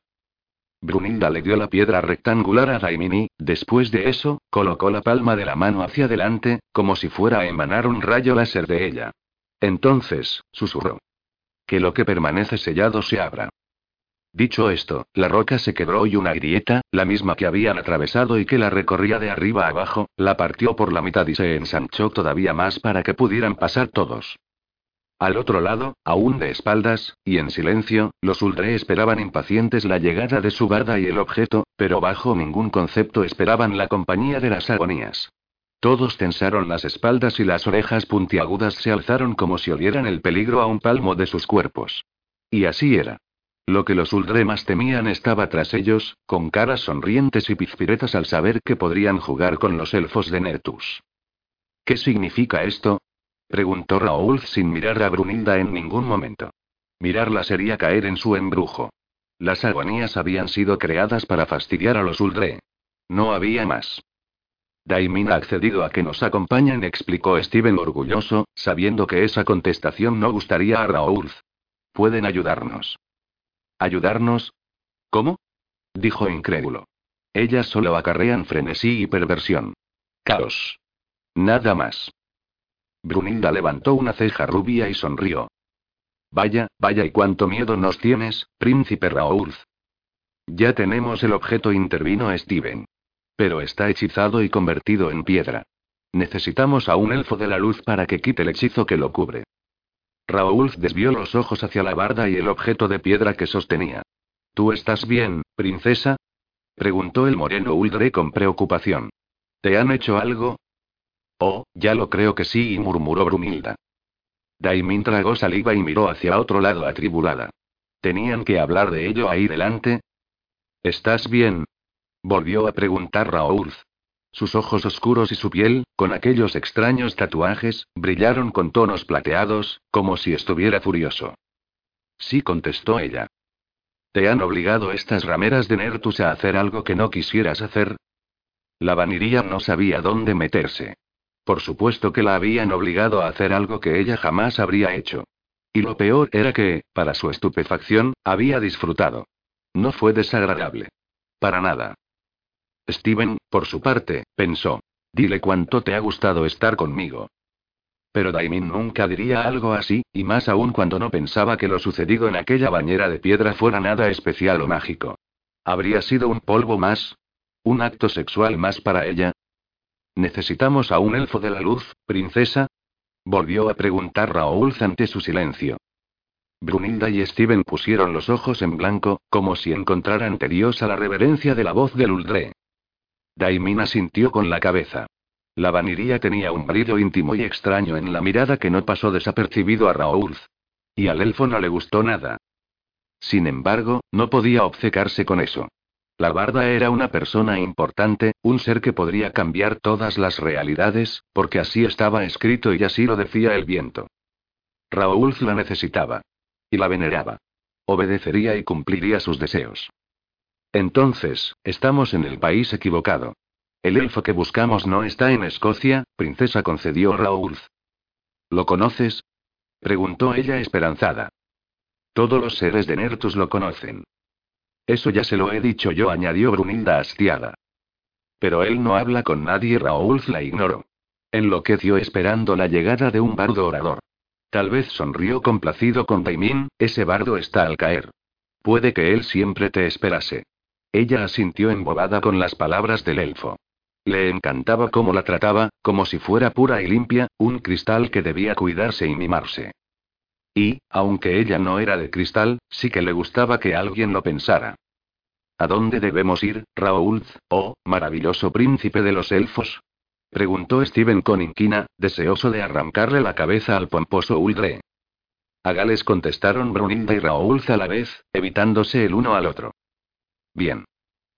Brunilda le dio la piedra rectangular a Daimini, después de eso, colocó la palma de la mano hacia adelante, como si fuera a emanar un rayo láser de ella. Entonces, susurró. Que lo que permanece sellado se abra. Dicho esto, la roca se quebró y una grieta, la misma que habían atravesado y que la recorría de arriba abajo, la partió por la mitad y se ensanchó todavía más para que pudieran pasar todos. Al otro lado, aún de espaldas, y en silencio, los Uldre esperaban impacientes la llegada de su barda y el objeto, pero bajo ningún concepto esperaban la compañía de las agonías. Todos tensaron las espaldas y las orejas puntiagudas se alzaron como si olieran el peligro a un palmo de sus cuerpos. Y así era. Lo que los Uldre más temían estaba tras ellos, con caras sonrientes y pizpiretas al saber que podrían jugar con los elfos de Nertus. ¿Qué significa esto? preguntó Raoul sin mirar a Brunilda en ningún momento. Mirarla sería caer en su embrujo. Las agonías habían sido creadas para fastidiar a los Uldre. No había más. Daimin ha accedido a que nos acompañen, explicó Steven orgulloso, sabiendo que esa contestación no gustaría a Raoul. Pueden ayudarnos. ¿Ayudarnos? ¿Cómo? dijo incrédulo. Ellas solo acarrean frenesí y perversión. Caos. Nada más. Brunilda levantó una ceja rubia y sonrió. Vaya, vaya y cuánto miedo nos tienes, príncipe Raoul. Ya tenemos el objeto, intervino Steven. Pero está hechizado y convertido en piedra. Necesitamos a un elfo de la luz para que quite el hechizo que lo cubre. Raúl desvió los ojos hacia la barda y el objeto de piedra que sostenía. ¿Tú estás bien, princesa? preguntó el moreno Uldre con preocupación. ¿Te han hecho algo? Oh, ya lo creo que sí, murmuró Brumilda. Daimin tragó saliva y miró hacia otro lado atribulada. ¿Tenían que hablar de ello ahí delante? ¿Estás bien? Volvió a preguntar Raoul. Sus ojos oscuros y su piel, con aquellos extraños tatuajes, brillaron con tonos plateados, como si estuviera furioso. Sí, contestó ella. ¿Te han obligado estas rameras de Nertus a hacer algo que no quisieras hacer? La vaniría no sabía dónde meterse. Por supuesto que la habían obligado a hacer algo que ella jamás habría hecho. Y lo peor era que, para su estupefacción, había disfrutado. No fue desagradable. Para nada. Steven, por su parte, pensó. Dile cuánto te ha gustado estar conmigo. Pero Daimin nunca diría algo así, y más aún cuando no pensaba que lo sucedido en aquella bañera de piedra fuera nada especial o mágico. ¿Habría sido un polvo más? ¿Un acto sexual más para ella? ¿Necesitamos a un elfo de la luz, princesa? Volvió a preguntar Raúl ante su silencio. Brunilda y Steven pusieron los ojos en blanco, como si encontraran tediosa la reverencia de la voz del Uldre. Daimina sintió con la cabeza. La vaniría tenía un brillo íntimo y extraño en la mirada que no pasó desapercibido a Raúl. Y al elfo no le gustó nada. Sin embargo, no podía obcecarse con eso. La barda era una persona importante, un ser que podría cambiar todas las realidades, porque así estaba escrito y así lo decía el viento. Raúl la necesitaba. Y la veneraba. Obedecería y cumpliría sus deseos. Entonces, estamos en el país equivocado. El elfo que buscamos no está en Escocia, princesa concedió Raúl. ¿Lo conoces? preguntó ella esperanzada. Todos los seres de Nertus lo conocen. Eso ya se lo he dicho yo, añadió Brunilda hastiada. Pero él no habla con nadie, Raúl la ignoró. Enloqueció esperando la llegada de un bardo orador. Tal vez sonrió complacido con Daimin, ese bardo está al caer. Puede que él siempre te esperase. Ella asintió embobada con las palabras del elfo. Le encantaba cómo la trataba, como si fuera pura y limpia, un cristal que debía cuidarse y mimarse. Y, aunque ella no era de cristal, sí que le gustaba que alguien lo pensara. ¿A dónde debemos ir, Raúl, oh, maravilloso príncipe de los elfos? Preguntó Steven con inquina, deseoso de arrancarle la cabeza al pomposo Uldre. A Gales contestaron Brunilda y Raúl a la vez, evitándose el uno al otro. Bien.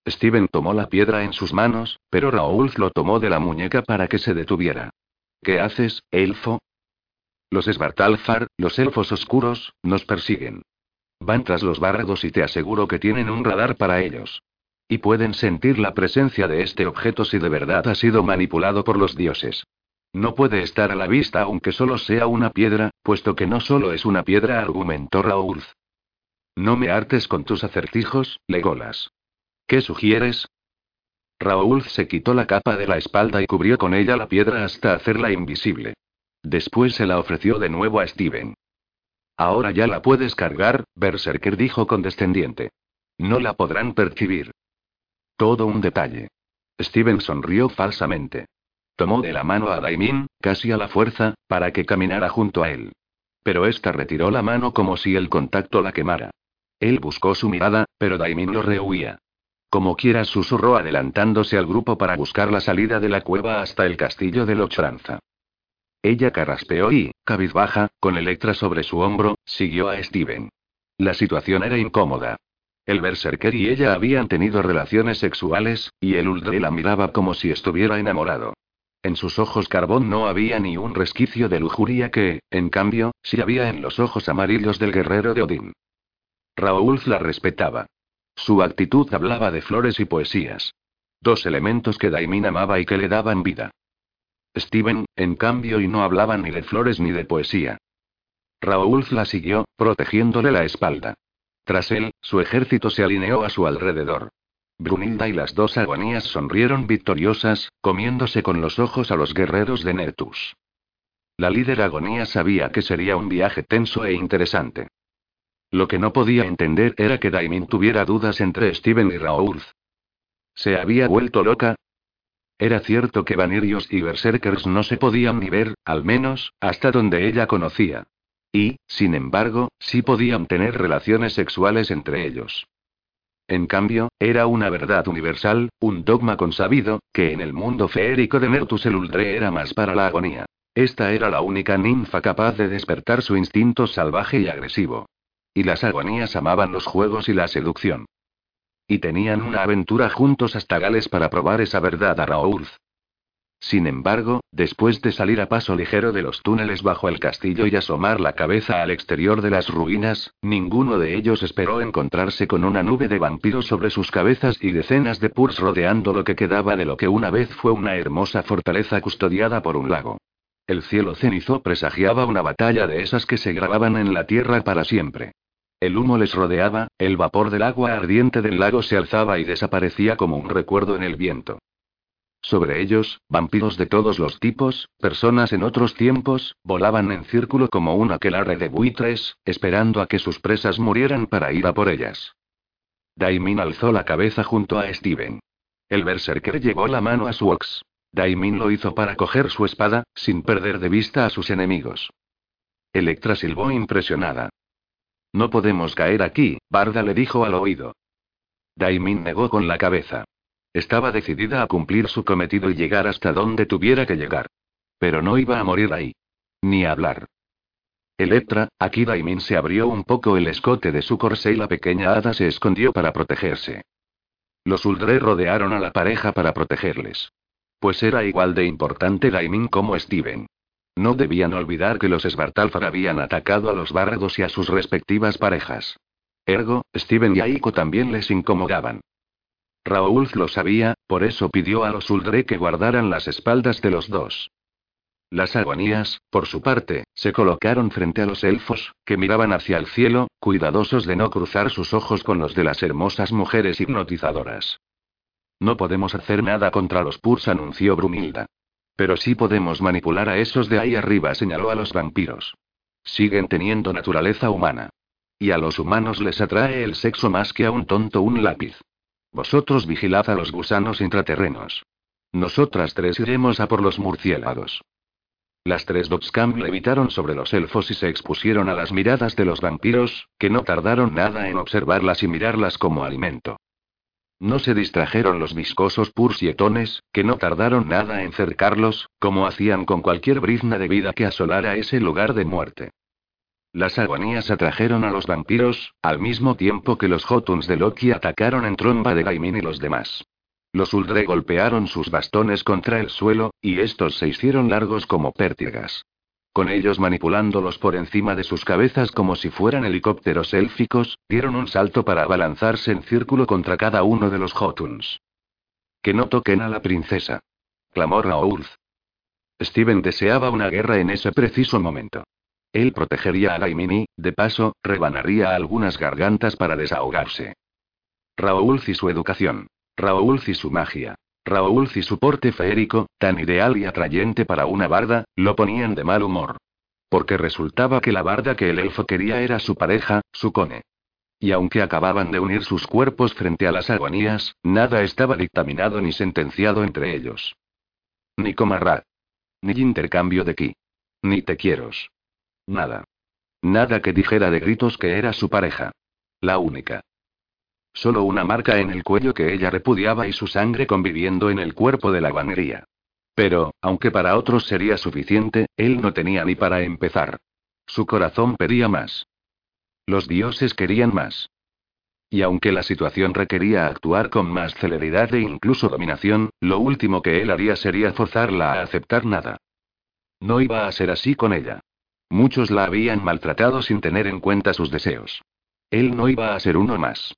Steven tomó la piedra en sus manos, pero Raúl lo tomó de la muñeca para que se detuviera. ¿Qué haces, elfo? Los Svartalfar, los elfos oscuros, nos persiguen. Van tras los bárrados y te aseguro que tienen un radar para ellos. Y pueden sentir la presencia de este objeto si de verdad ha sido manipulado por los dioses. No puede estar a la vista aunque solo sea una piedra, puesto que no solo es una piedra, argumentó Raúl. No me hartes con tus acertijos, Legolas. ¿Qué sugieres? Raúl se quitó la capa de la espalda y cubrió con ella la piedra hasta hacerla invisible. Después se la ofreció de nuevo a Steven. Ahora ya la puedes cargar, Berserker dijo condescendiente. No la podrán percibir. Todo un detalle. Steven sonrió falsamente. Tomó de la mano a Daimin, casi a la fuerza, para que caminara junto a él. Pero ésta retiró la mano como si el contacto la quemara. Él buscó su mirada, pero Daimin lo rehuía. Como quiera susurró adelantándose al grupo para buscar la salida de la cueva hasta el castillo de Lochranza. Ella carraspeó y, cabizbaja, con Electra sobre su hombro, siguió a Steven. La situación era incómoda. El berserker y ella habían tenido relaciones sexuales, y el Uldre la miraba como si estuviera enamorado. En sus ojos carbón no había ni un resquicio de lujuria que, en cambio, sí había en los ojos amarillos del guerrero de Odín. Raúl la respetaba. Su actitud hablaba de flores y poesías. Dos elementos que Daimin amaba y que le daban vida. Steven, en cambio, y no hablaba ni de flores ni de poesía. Raúl la siguió, protegiéndole la espalda. Tras él, su ejército se alineó a su alrededor. Brunilda y las dos agonías sonrieron victoriosas, comiéndose con los ojos a los guerreros de Nertus. La líder agonía sabía que sería un viaje tenso e interesante. Lo que no podía entender era que Daimin tuviera dudas entre Steven y Raoul. ¿Se había vuelto loca? Era cierto que Vanirios y Berserkers no se podían ni ver, al menos, hasta donde ella conocía. Y, sin embargo, sí podían tener relaciones sexuales entre ellos. En cambio, era una verdad universal, un dogma consabido, que en el mundo feérico de Nertus el Uldre era más para la agonía. Esta era la única ninfa capaz de despertar su instinto salvaje y agresivo. Y las agonías amaban los juegos y la seducción. Y tenían una aventura juntos hasta Gales para probar esa verdad a Raoul. Sin embargo, después de salir a paso ligero de los túneles bajo el castillo y asomar la cabeza al exterior de las ruinas, ninguno de ellos esperó encontrarse con una nube de vampiros sobre sus cabezas y decenas de purs rodeando lo que quedaba de lo que una vez fue una hermosa fortaleza custodiada por un lago. El cielo cenizo presagiaba una batalla de esas que se grababan en la tierra para siempre. El humo les rodeaba, el vapor del agua ardiente del lago se alzaba y desaparecía como un recuerdo en el viento. Sobre ellos, vampiros de todos los tipos, personas en otros tiempos, volaban en círculo como un aquelarre de buitres, esperando a que sus presas murieran para ir a por ellas. Daimin alzó la cabeza junto a Steven. El berserker llevó la mano a su ox. Daimin lo hizo para coger su espada, sin perder de vista a sus enemigos. Electra silbó impresionada. No podemos caer aquí, Barda le dijo al oído. Daimin negó con la cabeza. Estaba decidida a cumplir su cometido y llegar hasta donde tuviera que llegar. Pero no iba a morir ahí. Ni a hablar. Electra, aquí Daimin se abrió un poco el escote de su corsé y la pequeña hada se escondió para protegerse. Los Uldre rodearon a la pareja para protegerles. Pues era igual de importante Daimin como Steven. No debían olvidar que los Svartalfar habían atacado a los bárrados y a sus respectivas parejas. Ergo, Steven y Aiko también les incomodaban. Raúl lo sabía, por eso pidió a los Uldre que guardaran las espaldas de los dos. Las agonías, por su parte, se colocaron frente a los elfos, que miraban hacia el cielo, cuidadosos de no cruzar sus ojos con los de las hermosas mujeres hipnotizadoras. No podemos hacer nada contra los Purs, anunció Brumilda. Pero sí podemos manipular a esos de ahí arriba, señaló a los vampiros. Siguen teniendo naturaleza humana. Y a los humanos les atrae el sexo más que a un tonto un lápiz. Vosotros vigilad a los gusanos intraterrenos. Nosotras tres iremos a por los murciélagos. Las tres Dotscam levitaron sobre los elfos y se expusieron a las miradas de los vampiros, que no tardaron nada en observarlas y mirarlas como alimento. No se distrajeron los viscosos pursietones, que no tardaron nada en cercarlos, como hacían con cualquier brizna de vida que asolara ese lugar de muerte. Las agonías atrajeron a los vampiros, al mismo tiempo que los Jotuns de Loki atacaron en tromba de Gaimin y los demás. Los Uldre golpearon sus bastones contra el suelo, y estos se hicieron largos como pértigas. Con ellos manipulándolos por encima de sus cabezas como si fueran helicópteros élficos, dieron un salto para abalanzarse en círculo contra cada uno de los Jotuns. Que no toquen a la princesa. Clamó Raoul. Steven deseaba una guerra en ese preciso momento. Él protegería a Gaimini, de paso, rebanaría algunas gargantas para desahogarse. Raúl y su educación. Raúl y su magia. Raúl y su porte feérico, tan ideal y atrayente para una barda, lo ponían de mal humor. Porque resultaba que la barda que el elfo quería era su pareja, su cone. Y aunque acababan de unir sus cuerpos frente a las agonías, nada estaba dictaminado ni sentenciado entre ellos. Ni comarra. Ni intercambio de ki. Ni te quiero. Nada. Nada que dijera de gritos que era su pareja. La única. Solo una marca en el cuello que ella repudiaba y su sangre conviviendo en el cuerpo de la guanería. Pero, aunque para otros sería suficiente, él no tenía ni para empezar. Su corazón pedía más. Los dioses querían más. Y aunque la situación requería actuar con más celeridad e incluso dominación, lo último que él haría sería forzarla a aceptar nada. No iba a ser así con ella. Muchos la habían maltratado sin tener en cuenta sus deseos. Él no iba a ser uno más.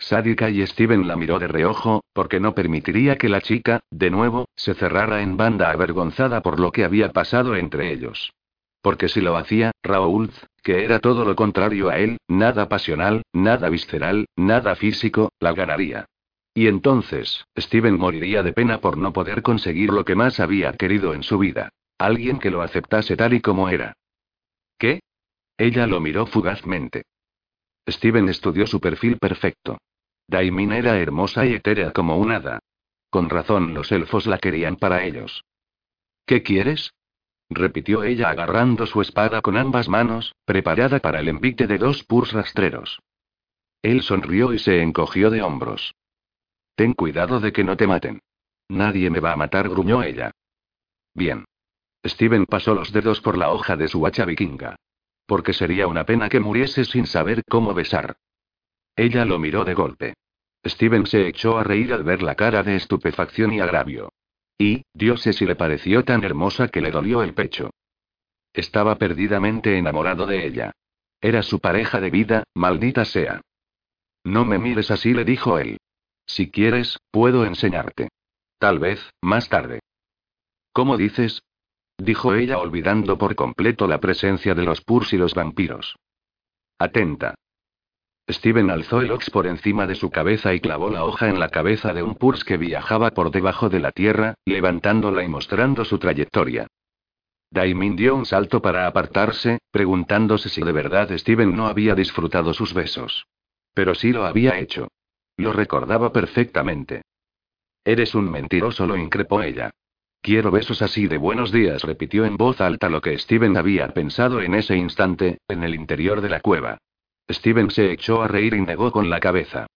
Sadika y Steven la miró de reojo, porque no permitiría que la chica, de nuevo, se cerrara en banda avergonzada por lo que había pasado entre ellos. Porque si lo hacía, Raúl, que era todo lo contrario a él, nada pasional, nada visceral, nada físico, la ganaría. Y entonces, Steven moriría de pena por no poder conseguir lo que más había querido en su vida. Alguien que lo aceptase tal y como era. ¿Qué? Ella lo miró fugazmente. Steven estudió su perfil perfecto. Daimin era hermosa y etérea como un hada. Con razón los elfos la querían para ellos. ¿Qué quieres? repitió ella agarrando su espada con ambas manos, preparada para el envite de dos purs rastreros. Él sonrió y se encogió de hombros. Ten cuidado de que no te maten. Nadie me va a matar, gruñó ella. Bien. Steven pasó los dedos por la hoja de su hacha vikinga. Porque sería una pena que muriese sin saber cómo besar. Ella lo miró de golpe. Steven se echó a reír al ver la cara de estupefacción y agravio. Y, Dios si le pareció tan hermosa que le dolió el pecho. Estaba perdidamente enamorado de ella. Era su pareja de vida, maldita sea. No me mires así, le dijo él. Si quieres, puedo enseñarte. Tal vez, más tarde. ¿Cómo dices? dijo ella olvidando por completo la presencia de los Purs y los vampiros. Atenta. Steven alzó el ox por encima de su cabeza y clavó la hoja en la cabeza de un Purs que viajaba por debajo de la tierra, levantándola y mostrando su trayectoria. Daimin dio un salto para apartarse, preguntándose si de verdad Steven no había disfrutado sus besos. Pero sí lo había hecho. Lo recordaba perfectamente. Eres un mentiroso, lo increpó ella. Quiero besos así de buenos días, repitió en voz alta lo que Steven había pensado en ese instante, en el interior de la cueva. Steven se echó a reír y negó con la cabeza.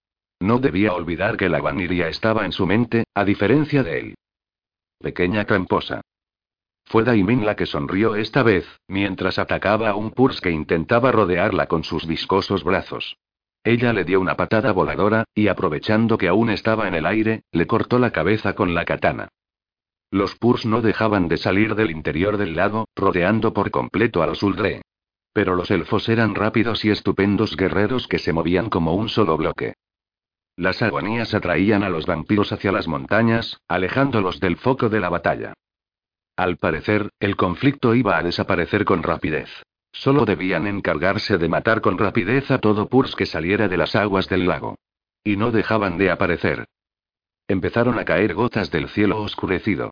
No debía olvidar que la vaniría estaba en su mente, a diferencia de él. Pequeña tramposa. Fue Daimin la que sonrió esta vez, mientras atacaba a un Purs que intentaba rodearla con sus viscosos brazos. Ella le dio una patada voladora, y aprovechando que aún estaba en el aire, le cortó la cabeza con la katana. Los Purs no dejaban de salir del interior del lago, rodeando por completo a los Uldre. Pero los elfos eran rápidos y estupendos guerreros que se movían como un solo bloque. Las agonías atraían a los vampiros hacia las montañas, alejándolos del foco de la batalla. Al parecer, el conflicto iba a desaparecer con rapidez. Solo debían encargarse de matar con rapidez a todo Purs que saliera de las aguas del lago. Y no dejaban de aparecer. Empezaron a caer gotas del cielo oscurecido.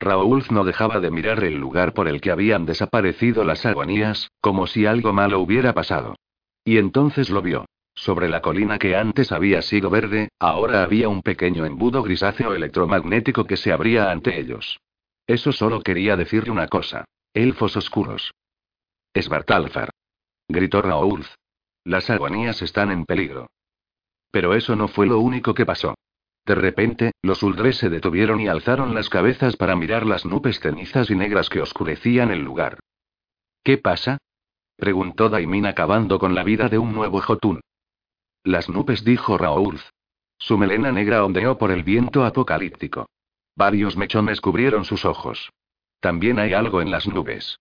Raúl no dejaba de mirar el lugar por el que habían desaparecido las agonías, como si algo malo hubiera pasado. Y entonces lo vio. Sobre la colina que antes había sido verde, ahora había un pequeño embudo grisáceo electromagnético que se abría ante ellos. Eso solo quería decirle una cosa. Elfos oscuros. Svartalfar. Gritó Raoul. Las agonías están en peligro. Pero eso no fue lo único que pasó. De repente, los Uldres se detuvieron y alzaron las cabezas para mirar las nubes cenizas y negras que oscurecían el lugar. ¿Qué pasa? preguntó Daimin acabando con la vida de un nuevo Jotun. Las nubes, dijo Raoul. Su melena negra ondeó por el viento apocalíptico. Varios mechones cubrieron sus ojos. También hay algo en las nubes.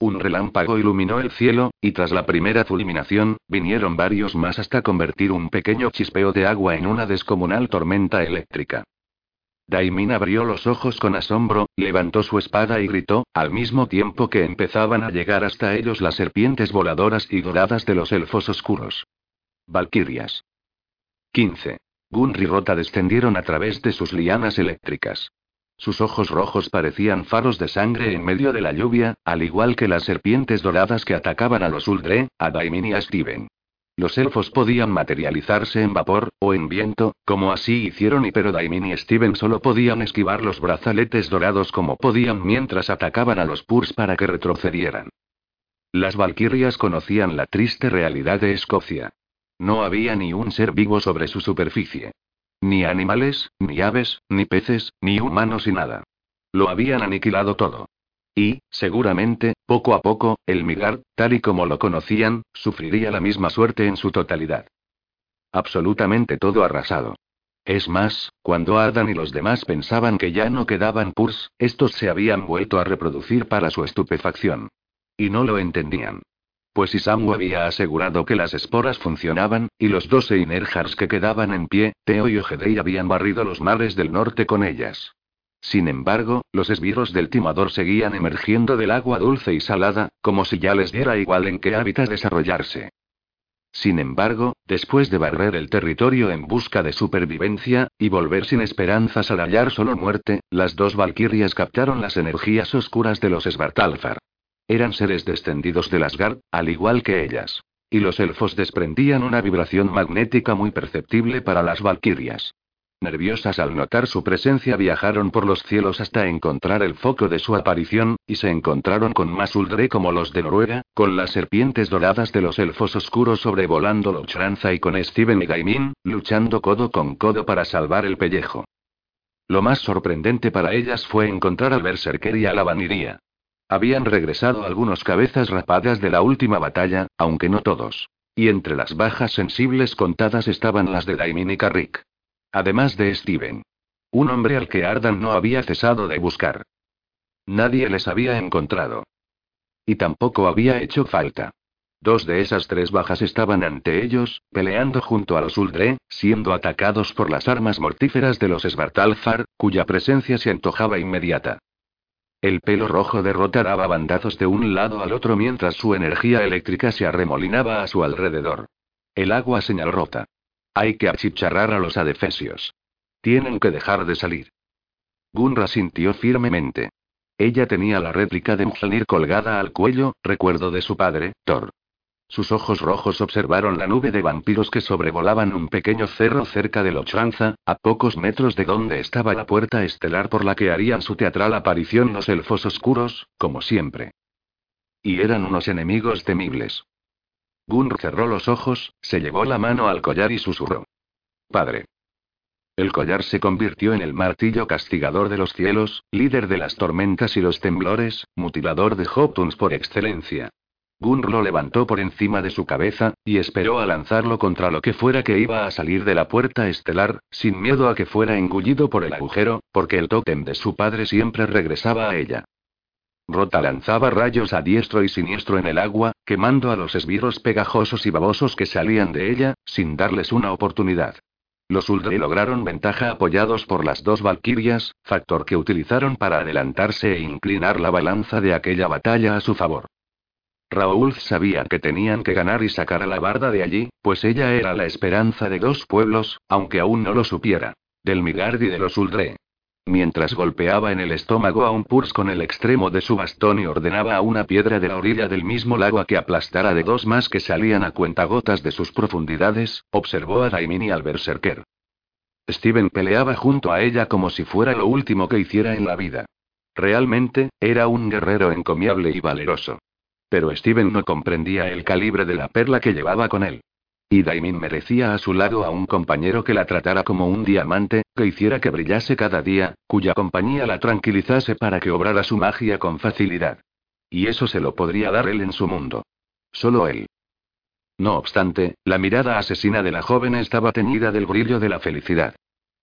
Un relámpago iluminó el cielo, y tras la primera fulminación, vinieron varios más hasta convertir un pequeño chispeo de agua en una descomunal tormenta eléctrica. Daimin abrió los ojos con asombro, levantó su espada y gritó, al mismo tiempo que empezaban a llegar hasta ellos las serpientes voladoras y doradas de los elfos oscuros. Valquirias. 15. Gunri y Rota descendieron a través de sus lianas eléctricas. Sus ojos rojos parecían faros de sangre en medio de la lluvia, al igual que las serpientes doradas que atacaban a los Uldre, a Daimin y a Steven. Los elfos podían materializarse en vapor, o en viento, como así hicieron y pero Daimin y Steven solo podían esquivar los brazaletes dorados como podían mientras atacaban a los Purs para que retrocedieran. Las Valquirias conocían la triste realidad de Escocia. No había ni un ser vivo sobre su superficie. Ni animales, ni aves, ni peces, ni humanos y nada. Lo habían aniquilado todo. Y, seguramente, poco a poco, el Migar, tal y como lo conocían, sufriría la misma suerte en su totalidad. Absolutamente todo arrasado. Es más, cuando Ardan y los demás pensaban que ya no quedaban Purs, estos se habían vuelto a reproducir para su estupefacción. Y no lo entendían. Pues Isamu había asegurado que las esporas funcionaban, y los dos Einerjars que quedaban en pie, Teo y Ogedei habían barrido los mares del norte con ellas. Sin embargo, los esbirros del timador seguían emergiendo del agua dulce y salada, como si ya les diera igual en qué hábitat desarrollarse. Sin embargo, después de barrer el territorio en busca de supervivencia, y volver sin esperanzas al hallar solo muerte, las dos valquirias captaron las energías oscuras de los Svartalfar. Eran seres descendidos del Asgard, al igual que ellas. Y los elfos desprendían una vibración magnética muy perceptible para las valquirias. Nerviosas al notar su presencia viajaron por los cielos hasta encontrar el foco de su aparición, y se encontraron con más Uldre como los de Noruega, con las serpientes doradas de los elfos oscuros sobrevolando Lochranza y con Steven y Gaimin, luchando codo con codo para salvar el pellejo. Lo más sorprendente para ellas fue encontrar al Berserker y a la Vaniría. Habían regresado algunos cabezas rapadas de la última batalla, aunque no todos. Y entre las bajas sensibles contadas estaban las de Daimin y. Además de Steven. Un hombre al que Ardan no había cesado de buscar. Nadie les había encontrado. Y tampoco había hecho falta. Dos de esas tres bajas estaban ante ellos, peleando junto a los Uldre, siendo atacados por las armas mortíferas de los Svartalfar, cuya presencia se antojaba inmediata. El pelo rojo de Rota daba bandazos de un lado al otro mientras su energía eléctrica se arremolinaba a su alrededor. El agua señaló rota. Hay que achicharrar a los adefesios. Tienen que dejar de salir. Gunra sintió firmemente. Ella tenía la réplica de Mjolnir colgada al cuello, recuerdo de su padre, Thor. Sus ojos rojos observaron la nube de vampiros que sobrevolaban un pequeño cerro cerca de Lochanza, a pocos metros de donde estaba la puerta estelar por la que harían su teatral aparición los elfos oscuros, como siempre. Y eran unos enemigos temibles. Gunr cerró los ojos, se llevó la mano al collar y susurró. Padre. El collar se convirtió en el martillo castigador de los cielos, líder de las tormentas y los temblores, mutilador de Hoptuns por excelencia. Gunr lo levantó por encima de su cabeza, y esperó a lanzarlo contra lo que fuera que iba a salir de la puerta estelar, sin miedo a que fuera engullido por el agujero, porque el tótem de su padre siempre regresaba a ella. Rota lanzaba rayos a diestro y siniestro en el agua, quemando a los esbirros pegajosos y babosos que salían de ella, sin darles una oportunidad. Los Uldre lograron ventaja apoyados por las dos Valquirias, factor que utilizaron para adelantarse e inclinar la balanza de aquella batalla a su favor. Raúl sabía que tenían que ganar y sacar a la barda de allí, pues ella era la esperanza de dos pueblos, aunque aún no lo supiera. Del Migard y de los Uldre. Mientras golpeaba en el estómago a un Purs con el extremo de su bastón y ordenaba a una piedra de la orilla del mismo lago a que aplastara de dos más que salían a cuentagotas de sus profundidades, observó a Daimini al berserker. Steven peleaba junto a ella como si fuera lo último que hiciera en la vida. Realmente, era un guerrero encomiable y valeroso. Pero Steven no comprendía el calibre de la perla que llevaba con él. Y Daimin merecía a su lado a un compañero que la tratara como un diamante, que hiciera que brillase cada día, cuya compañía la tranquilizase para que obrara su magia con facilidad. Y eso se lo podría dar él en su mundo. Solo él. No obstante, la mirada asesina de la joven estaba teñida del brillo de la felicidad.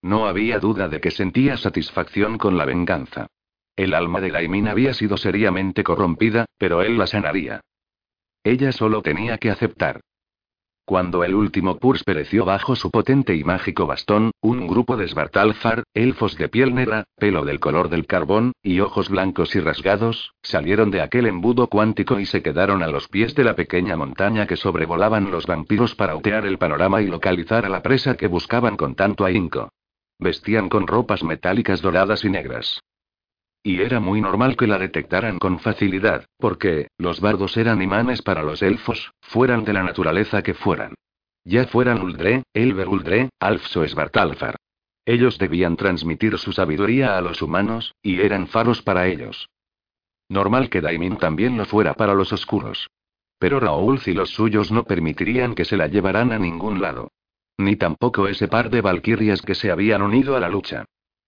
No había duda de que sentía satisfacción con la venganza. El alma de Laimin había sido seriamente corrompida, pero él la sanaría. Ella solo tenía que aceptar. Cuando el último Purs pereció bajo su potente y mágico bastón, un grupo de Svartalfar, elfos de piel negra, pelo del color del carbón, y ojos blancos y rasgados, salieron de aquel embudo cuántico y se quedaron a los pies de la pequeña montaña que sobrevolaban los vampiros para otear el panorama y localizar a la presa que buscaban con tanto ahínco. Vestían con ropas metálicas doradas y negras. Y era muy normal que la detectaran con facilidad, porque, los bardos eran imanes para los elfos, fueran de la naturaleza que fueran. Ya fueran Uldre, Elber Uldre, Alfs Svartalfar. Ellos debían transmitir su sabiduría a los humanos, y eran faros para ellos. Normal que Daimin también lo fuera para los oscuros. Pero Raúl y los suyos no permitirían que se la llevaran a ningún lado. Ni tampoco ese par de valquirias que se habían unido a la lucha.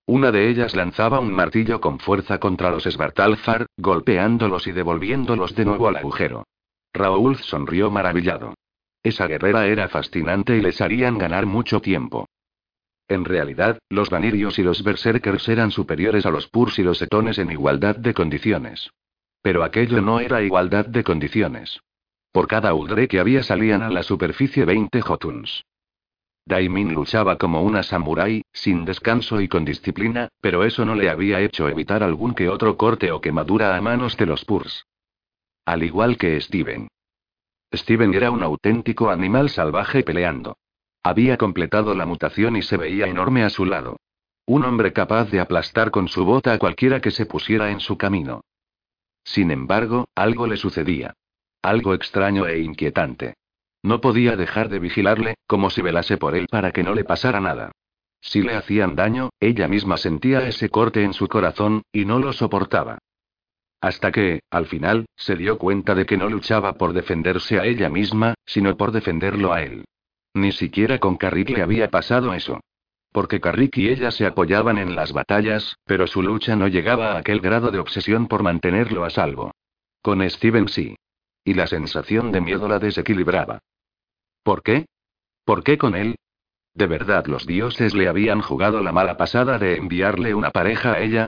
Una de ellas lanzaba un martillo con fuerza contra los Svartalfar, golpeándolos y devolviéndolos de nuevo al agujero. Raúl sonrió maravillado. Esa guerrera era fascinante y les harían ganar mucho tiempo. En realidad, los vanirios y los berserkers eran superiores a los purs y los etones en igualdad de condiciones. Pero aquello no era igualdad de condiciones. Por cada uldre que había salían a la superficie 20 jotuns. Daimin luchaba como una samurái, sin descanso y con disciplina, pero eso no le había hecho evitar algún que otro corte o quemadura a manos de los Purs. Al igual que Steven. Steven era un auténtico animal salvaje peleando. Había completado la mutación y se veía enorme a su lado. Un hombre capaz de aplastar con su bota a cualquiera que se pusiera en su camino. Sin embargo, algo le sucedía. Algo extraño e inquietante. No podía dejar de vigilarle, como si velase por él para que no le pasara nada. Si le hacían daño, ella misma sentía ese corte en su corazón, y no lo soportaba. Hasta que, al final, se dio cuenta de que no luchaba por defenderse a ella misma, sino por defenderlo a él. Ni siquiera con Carrick le había pasado eso. Porque Carrick y ella se apoyaban en las batallas, pero su lucha no llegaba a aquel grado de obsesión por mantenerlo a salvo. Con Steven sí. Y la sensación de miedo la desequilibraba. ¿Por qué? ¿Por qué con él? ¿De verdad los dioses le habían jugado la mala pasada de enviarle una pareja a ella?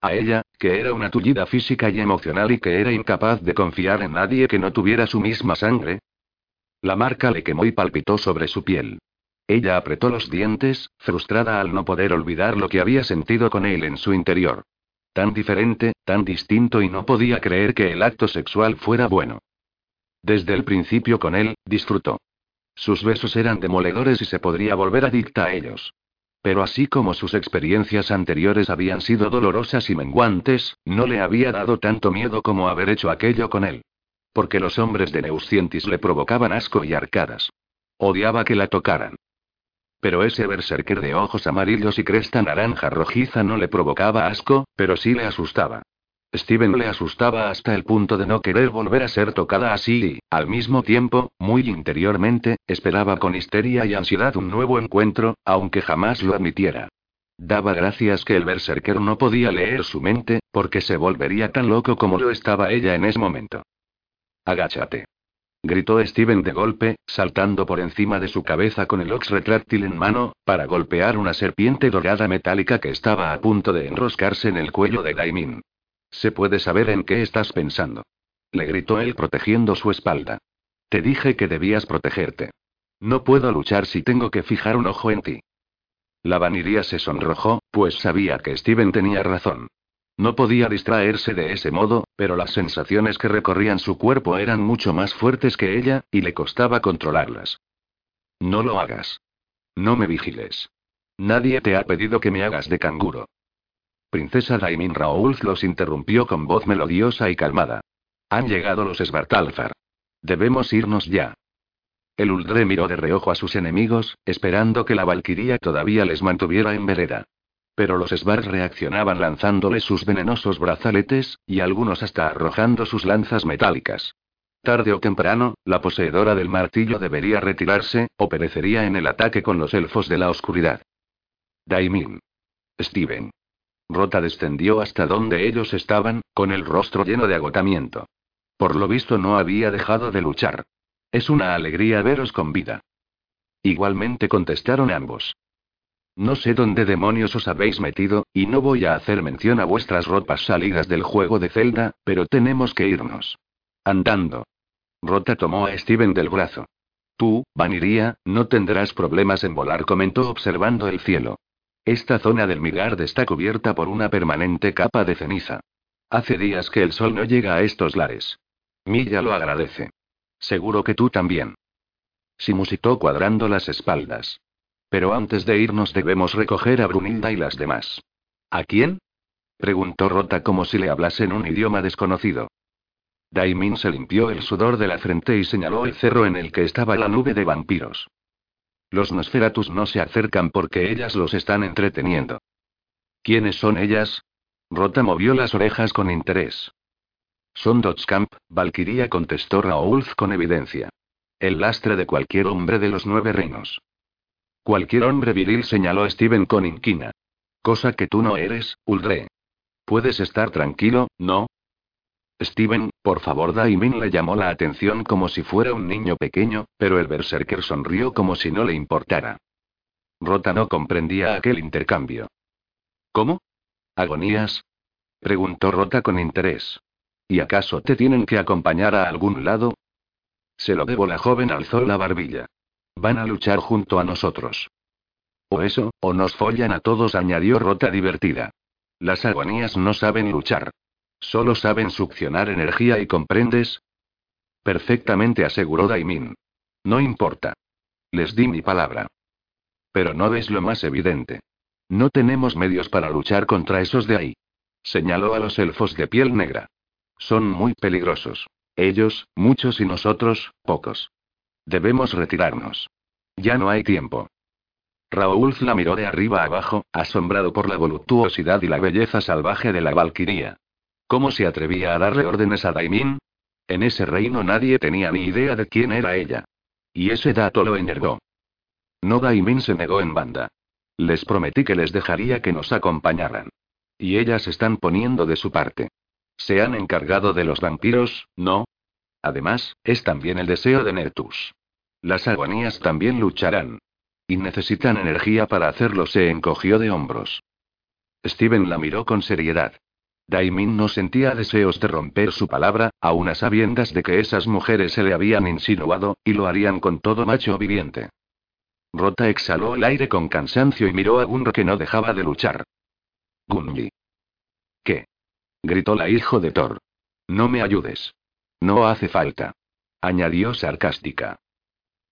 A ella, que era una tullida física y emocional y que era incapaz de confiar en nadie que no tuviera su misma sangre. La marca le quemó y palpitó sobre su piel. Ella apretó los dientes, frustrada al no poder olvidar lo que había sentido con él en su interior. Tan diferente, tan distinto y no podía creer que el acto sexual fuera bueno. Desde el principio con él, disfrutó. Sus besos eran demoledores y se podría volver adicta a ellos. Pero así como sus experiencias anteriores habían sido dolorosas y menguantes, no le había dado tanto miedo como haber hecho aquello con él. Porque los hombres de Neuscientis le provocaban asco y arcadas. Odiaba que la tocaran. Pero ese berserker de ojos amarillos y cresta naranja rojiza no le provocaba asco, pero sí le asustaba. Steven le asustaba hasta el punto de no querer volver a ser tocada así y, al mismo tiempo, muy interiormente, esperaba con histeria y ansiedad un nuevo encuentro, aunque jamás lo admitiera. Daba gracias que el berserker no podía leer su mente, porque se volvería tan loco como lo estaba ella en ese momento. Agáchate. Gritó Steven de golpe, saltando por encima de su cabeza con el ox retráctil en mano, para golpear una serpiente dorada metálica que estaba a punto de enroscarse en el cuello de Daimin. ¿Se puede saber en qué estás pensando? Le gritó él protegiendo su espalda. Te dije que debías protegerte. No puedo luchar si tengo que fijar un ojo en ti. La vaniría se sonrojó, pues sabía que Steven tenía razón. No podía distraerse de ese modo, pero las sensaciones que recorrían su cuerpo eran mucho más fuertes que ella, y le costaba controlarlas. No lo hagas. No me vigiles. Nadie te ha pedido que me hagas de canguro. Princesa Daimin Raoul los interrumpió con voz melodiosa y calmada. Han llegado los Svartalfar. Debemos irnos ya. El Uldre miró de reojo a sus enemigos, esperando que la Valquiria todavía les mantuviera en vereda. Pero los Svar reaccionaban lanzándole sus venenosos brazaletes, y algunos hasta arrojando sus lanzas metálicas. Tarde o temprano, la poseedora del martillo debería retirarse, o perecería en el ataque con los elfos de la oscuridad. Daimin. Steven. Rota descendió hasta donde ellos estaban, con el rostro lleno de agotamiento. Por lo visto no había dejado de luchar. Es una alegría veros con vida. Igualmente contestaron ambos. No sé dónde demonios os habéis metido, y no voy a hacer mención a vuestras ropas salidas del juego de Zelda, pero tenemos que irnos. Andando. Rota tomó a Steven del brazo. Tú, Vaniría, no tendrás problemas en volar, comentó observando el cielo. Esta zona del Midgard está cubierta por una permanente capa de ceniza. Hace días que el sol no llega a estos lares. Milla lo agradece. Seguro que tú también. Si musitó cuadrando las espaldas. Pero antes de irnos debemos recoger a Brunilda y las demás. ¿A quién? preguntó Rota como si le hablase en un idioma desconocido. Daimin se limpió el sudor de la frente y señaló el cerro en el que estaba la nube de vampiros. Los Nosferatus no se acercan porque ellas los están entreteniendo. ¿Quiénes son ellas? Rota movió las orejas con interés. Son Dotskamp, Valkyria contestó Raoulf con evidencia. El lastre de cualquier hombre de los nueve reinos. Cualquier hombre viril señaló Steven con inquina. Cosa que tú no eres, Uldre. Puedes estar tranquilo, ¿no? Steven, por favor, Daimin le llamó la atención como si fuera un niño pequeño, pero el berserker sonrió como si no le importara. Rota no comprendía aquel intercambio. ¿Cómo? ¿Agonías? preguntó Rota con interés. ¿Y acaso te tienen que acompañar a algún lado? Se lo debo, la joven alzó la barbilla. Van a luchar junto a nosotros. O eso, o nos follan a todos, añadió Rota divertida. Las agonías no saben luchar. Solo saben succionar energía y comprendes. Perfectamente aseguró Daimin. No importa. Les di mi palabra. Pero no ves lo más evidente. No tenemos medios para luchar contra esos de ahí. Señaló a los elfos de piel negra. Son muy peligrosos. Ellos, muchos y nosotros, pocos. Debemos retirarnos. Ya no hay tiempo. Raúl la miró de arriba abajo, asombrado por la voluptuosidad y la belleza salvaje de la Valquiría. ¿Cómo se atrevía a darle órdenes a Daimin? En ese reino nadie tenía ni idea de quién era ella. Y ese dato lo enervó. No Daimin se negó en banda. Les prometí que les dejaría que nos acompañaran. Y ellas están poniendo de su parte. Se han encargado de los vampiros, ¿no? Además, es también el deseo de Nertus. Las agonías también lucharán. Y necesitan energía para hacerlo, se encogió de hombros. Steven la miró con seriedad. Daimin no sentía deseos de romper su palabra, aun a sabiendas de que esas mujeres se le habían insinuado, y lo harían con todo macho viviente. Rota exhaló el aire con cansancio y miró a Gunro que no dejaba de luchar. Gunji. ¿Qué? gritó la hijo de Thor. No me ayudes. No hace falta. Añadió sarcástica.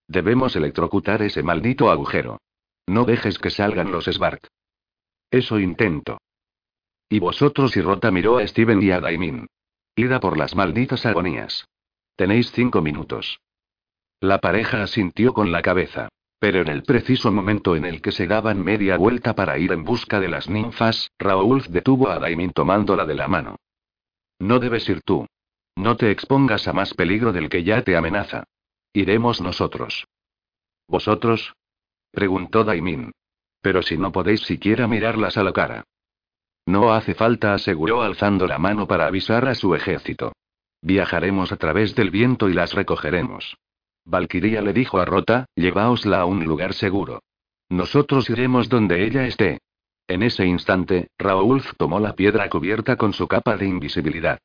Debemos electrocutar ese maldito agujero. No dejes que salgan los Spark. Eso intento. Y vosotros y Rota miró a Steven y a Daimin. Ida por las malditas agonías. Tenéis cinco minutos. La pareja asintió con la cabeza. Pero en el preciso momento en el que se daban media vuelta para ir en busca de las ninfas, Raúl detuvo a Daimin tomándola de la mano. No debes ir tú. No te expongas a más peligro del que ya te amenaza. Iremos nosotros. ¿Vosotros? preguntó Daimin. Pero si no podéis siquiera mirarlas a la cara. No hace falta, aseguró alzando la mano para avisar a su ejército. Viajaremos a través del viento y las recogeremos. Valkyria le dijo a Rota, lleváosla a un lugar seguro. Nosotros iremos donde ella esté. En ese instante, Raúl tomó la piedra cubierta con su capa de invisibilidad.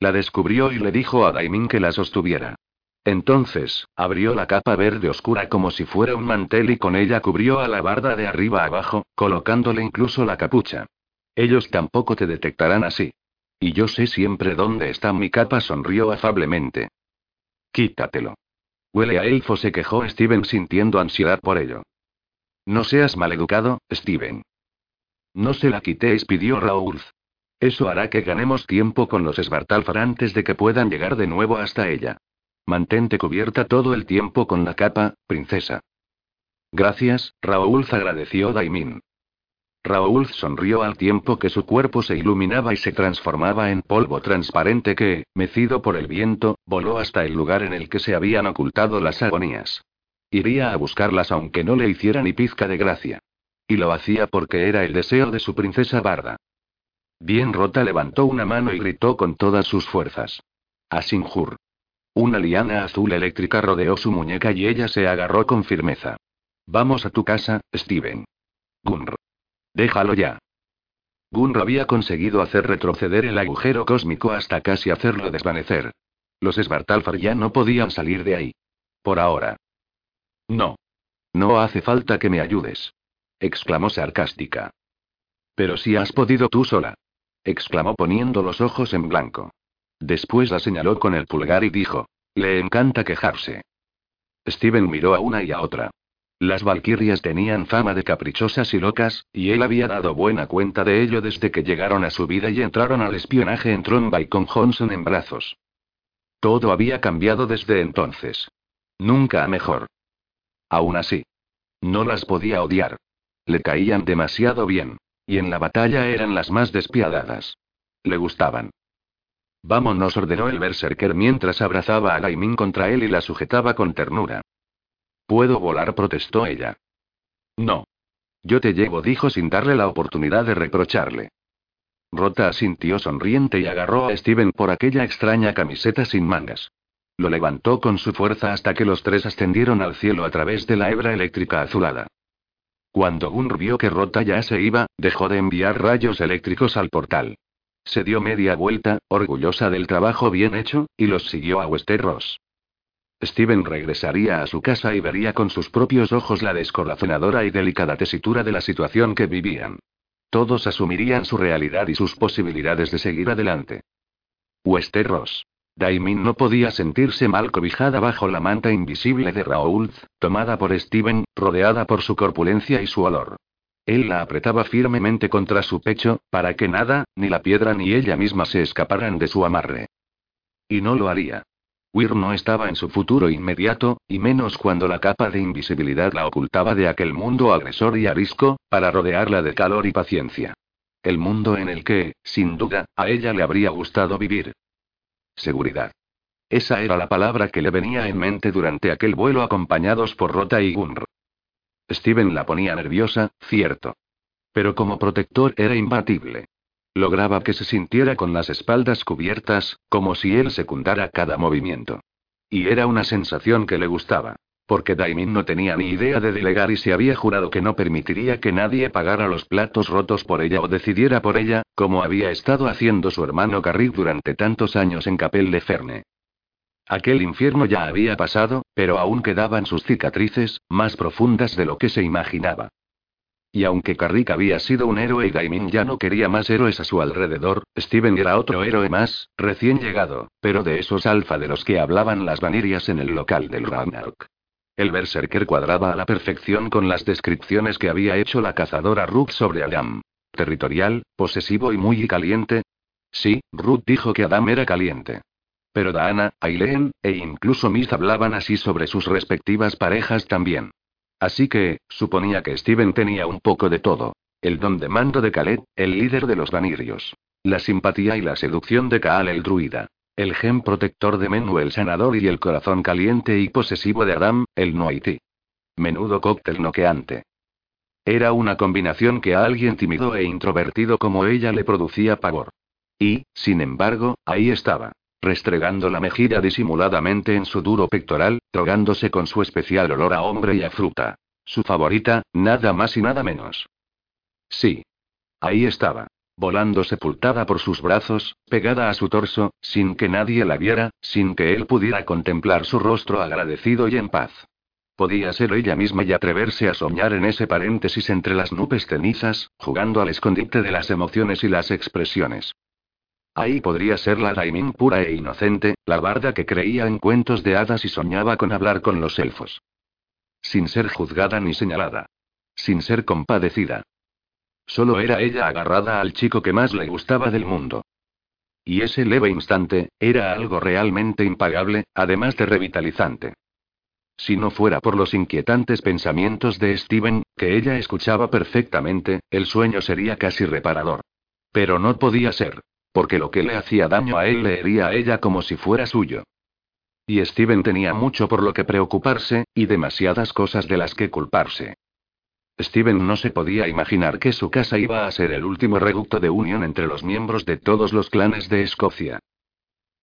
La descubrió y le dijo a Daimin que la sostuviera. Entonces, abrió la capa verde oscura como si fuera un mantel y con ella cubrió a la barda de arriba abajo, colocándole incluso la capucha. Ellos tampoco te detectarán así. Y yo sé siempre dónde está mi capa, sonrió afablemente. Quítatelo. Huele a elfo, se quejó Steven sintiendo ansiedad por ello. No seas maleducado, Steven. No se la quitéis, pidió Raúl. Eso hará que ganemos tiempo con los Svartalfar antes de que puedan llegar de nuevo hasta ella. Mantente cubierta todo el tiempo con la capa, princesa. Gracias, Raúl agradeció Daimin. Raúl sonrió al tiempo que su cuerpo se iluminaba y se transformaba en polvo transparente que, mecido por el viento, voló hasta el lugar en el que se habían ocultado las agonías. Iría a buscarlas aunque no le hiciera ni pizca de gracia. Y lo hacía porque era el deseo de su princesa Barda. Bien rota levantó una mano y gritó con todas sus fuerzas. Asinjur. Una liana azul eléctrica rodeó su muñeca y ella se agarró con firmeza. Vamos a tu casa, Steven. Gunr. Déjalo ya. Gunro había conseguido hacer retroceder el agujero cósmico hasta casi hacerlo desvanecer. Los Svartalfar ya no podían salir de ahí. Por ahora. No. No hace falta que me ayudes. exclamó sarcástica. Pero si has podido tú sola. exclamó poniendo los ojos en blanco. Después la señaló con el pulgar y dijo: Le encanta quejarse. Steven miró a una y a otra. Las valquirias tenían fama de caprichosas y locas, y él había dado buena cuenta de ello desde que llegaron a su vida y entraron al espionaje en Tromba con Johnson en brazos. Todo había cambiado desde entonces. Nunca a mejor. Aún así. No las podía odiar. Le caían demasiado bien. Y en la batalla eran las más despiadadas. Le gustaban. Vámonos, ordenó el berserker mientras abrazaba a Gaimin contra él y la sujetaba con ternura. Puedo volar, protestó ella. No. Yo te llevo, dijo sin darle la oportunidad de reprocharle. Rota asintió sonriente y agarró a Steven por aquella extraña camiseta sin mangas. Lo levantó con su fuerza hasta que los tres ascendieron al cielo a través de la hebra eléctrica azulada. Cuando Gunr vio que Rota ya se iba, dejó de enviar rayos eléctricos al portal. Se dio media vuelta, orgullosa del trabajo bien hecho, y los siguió a Westeros. Steven regresaría a su casa y vería con sus propios ojos la descorazonadora y delicada tesitura de la situación que vivían. Todos asumirían su realidad y sus posibilidades de seguir adelante. Westeros. Daimin no podía sentirse mal cobijada bajo la manta invisible de Raoul, tomada por Steven, rodeada por su corpulencia y su olor. Él la apretaba firmemente contra su pecho, para que nada, ni la piedra ni ella misma se escaparan de su amarre. Y no lo haría. Weir no estaba en su futuro inmediato, y menos cuando la capa de invisibilidad la ocultaba de aquel mundo agresor y arisco, para rodearla de calor y paciencia. El mundo en el que, sin duda, a ella le habría gustado vivir. Seguridad. Esa era la palabra que le venía en mente durante aquel vuelo acompañados por Rota y Gunr. Steven la ponía nerviosa, cierto. Pero como protector era imbatible. Lograba que se sintiera con las espaldas cubiertas, como si él secundara cada movimiento. Y era una sensación que le gustaba. Porque Daimin no tenía ni idea de delegar y se había jurado que no permitiría que nadie pagara los platos rotos por ella o decidiera por ella, como había estado haciendo su hermano Carrick durante tantos años en Capel de Ferne. Aquel infierno ya había pasado, pero aún quedaban sus cicatrices, más profundas de lo que se imaginaba. Y aunque Carrick había sido un héroe y Gaimin ya no quería más héroes a su alrededor, Steven era otro héroe más, recién llegado, pero de esos alfa de los que hablaban las vanirias en el local del Ragnarok. El berserker cuadraba a la perfección con las descripciones que había hecho la cazadora Rook sobre Adam. Territorial, posesivo y muy caliente. Sí, Ruth dijo que Adam era caliente. Pero Daana, Aileen, e incluso Miz hablaban así sobre sus respectivas parejas también. Así que, suponía que Steven tenía un poco de todo. El don de mando de Khaled, el líder de los Vanirios. La simpatía y la seducción de Kaal el druida. El gen protector de Menu el sanador y el corazón caliente y posesivo de Adam, el Noiti. Menudo cóctel noqueante. Era una combinación que a alguien tímido e introvertido como ella le producía pavor. Y, sin embargo, ahí estaba, restregando la mejilla disimuladamente en su duro pectoral, drogándose con su especial olor a hombre y a fruta. Su favorita, nada más y nada menos. Sí. Ahí estaba volando sepultada por sus brazos, pegada a su torso, sin que nadie la viera, sin que él pudiera contemplar su rostro agradecido y en paz. Podía ser ella misma y atreverse a soñar en ese paréntesis entre las nubes cenizas, jugando al escondite de las emociones y las expresiones. Ahí podría ser la Daimin pura e inocente, la barda que creía en cuentos de hadas y soñaba con hablar con los elfos. Sin ser juzgada ni señalada. Sin ser compadecida. Solo era ella agarrada al chico que más le gustaba del mundo. Y ese leve instante, era algo realmente impagable, además de revitalizante. Si no fuera por los inquietantes pensamientos de Steven, que ella escuchaba perfectamente, el sueño sería casi reparador. Pero no podía ser. Porque lo que le hacía daño a él le hería a ella como si fuera suyo. Y Steven tenía mucho por lo que preocuparse, y demasiadas cosas de las que culparse. Steven no se podía imaginar que su casa iba a ser el último reducto de unión entre los miembros de todos los clanes de Escocia.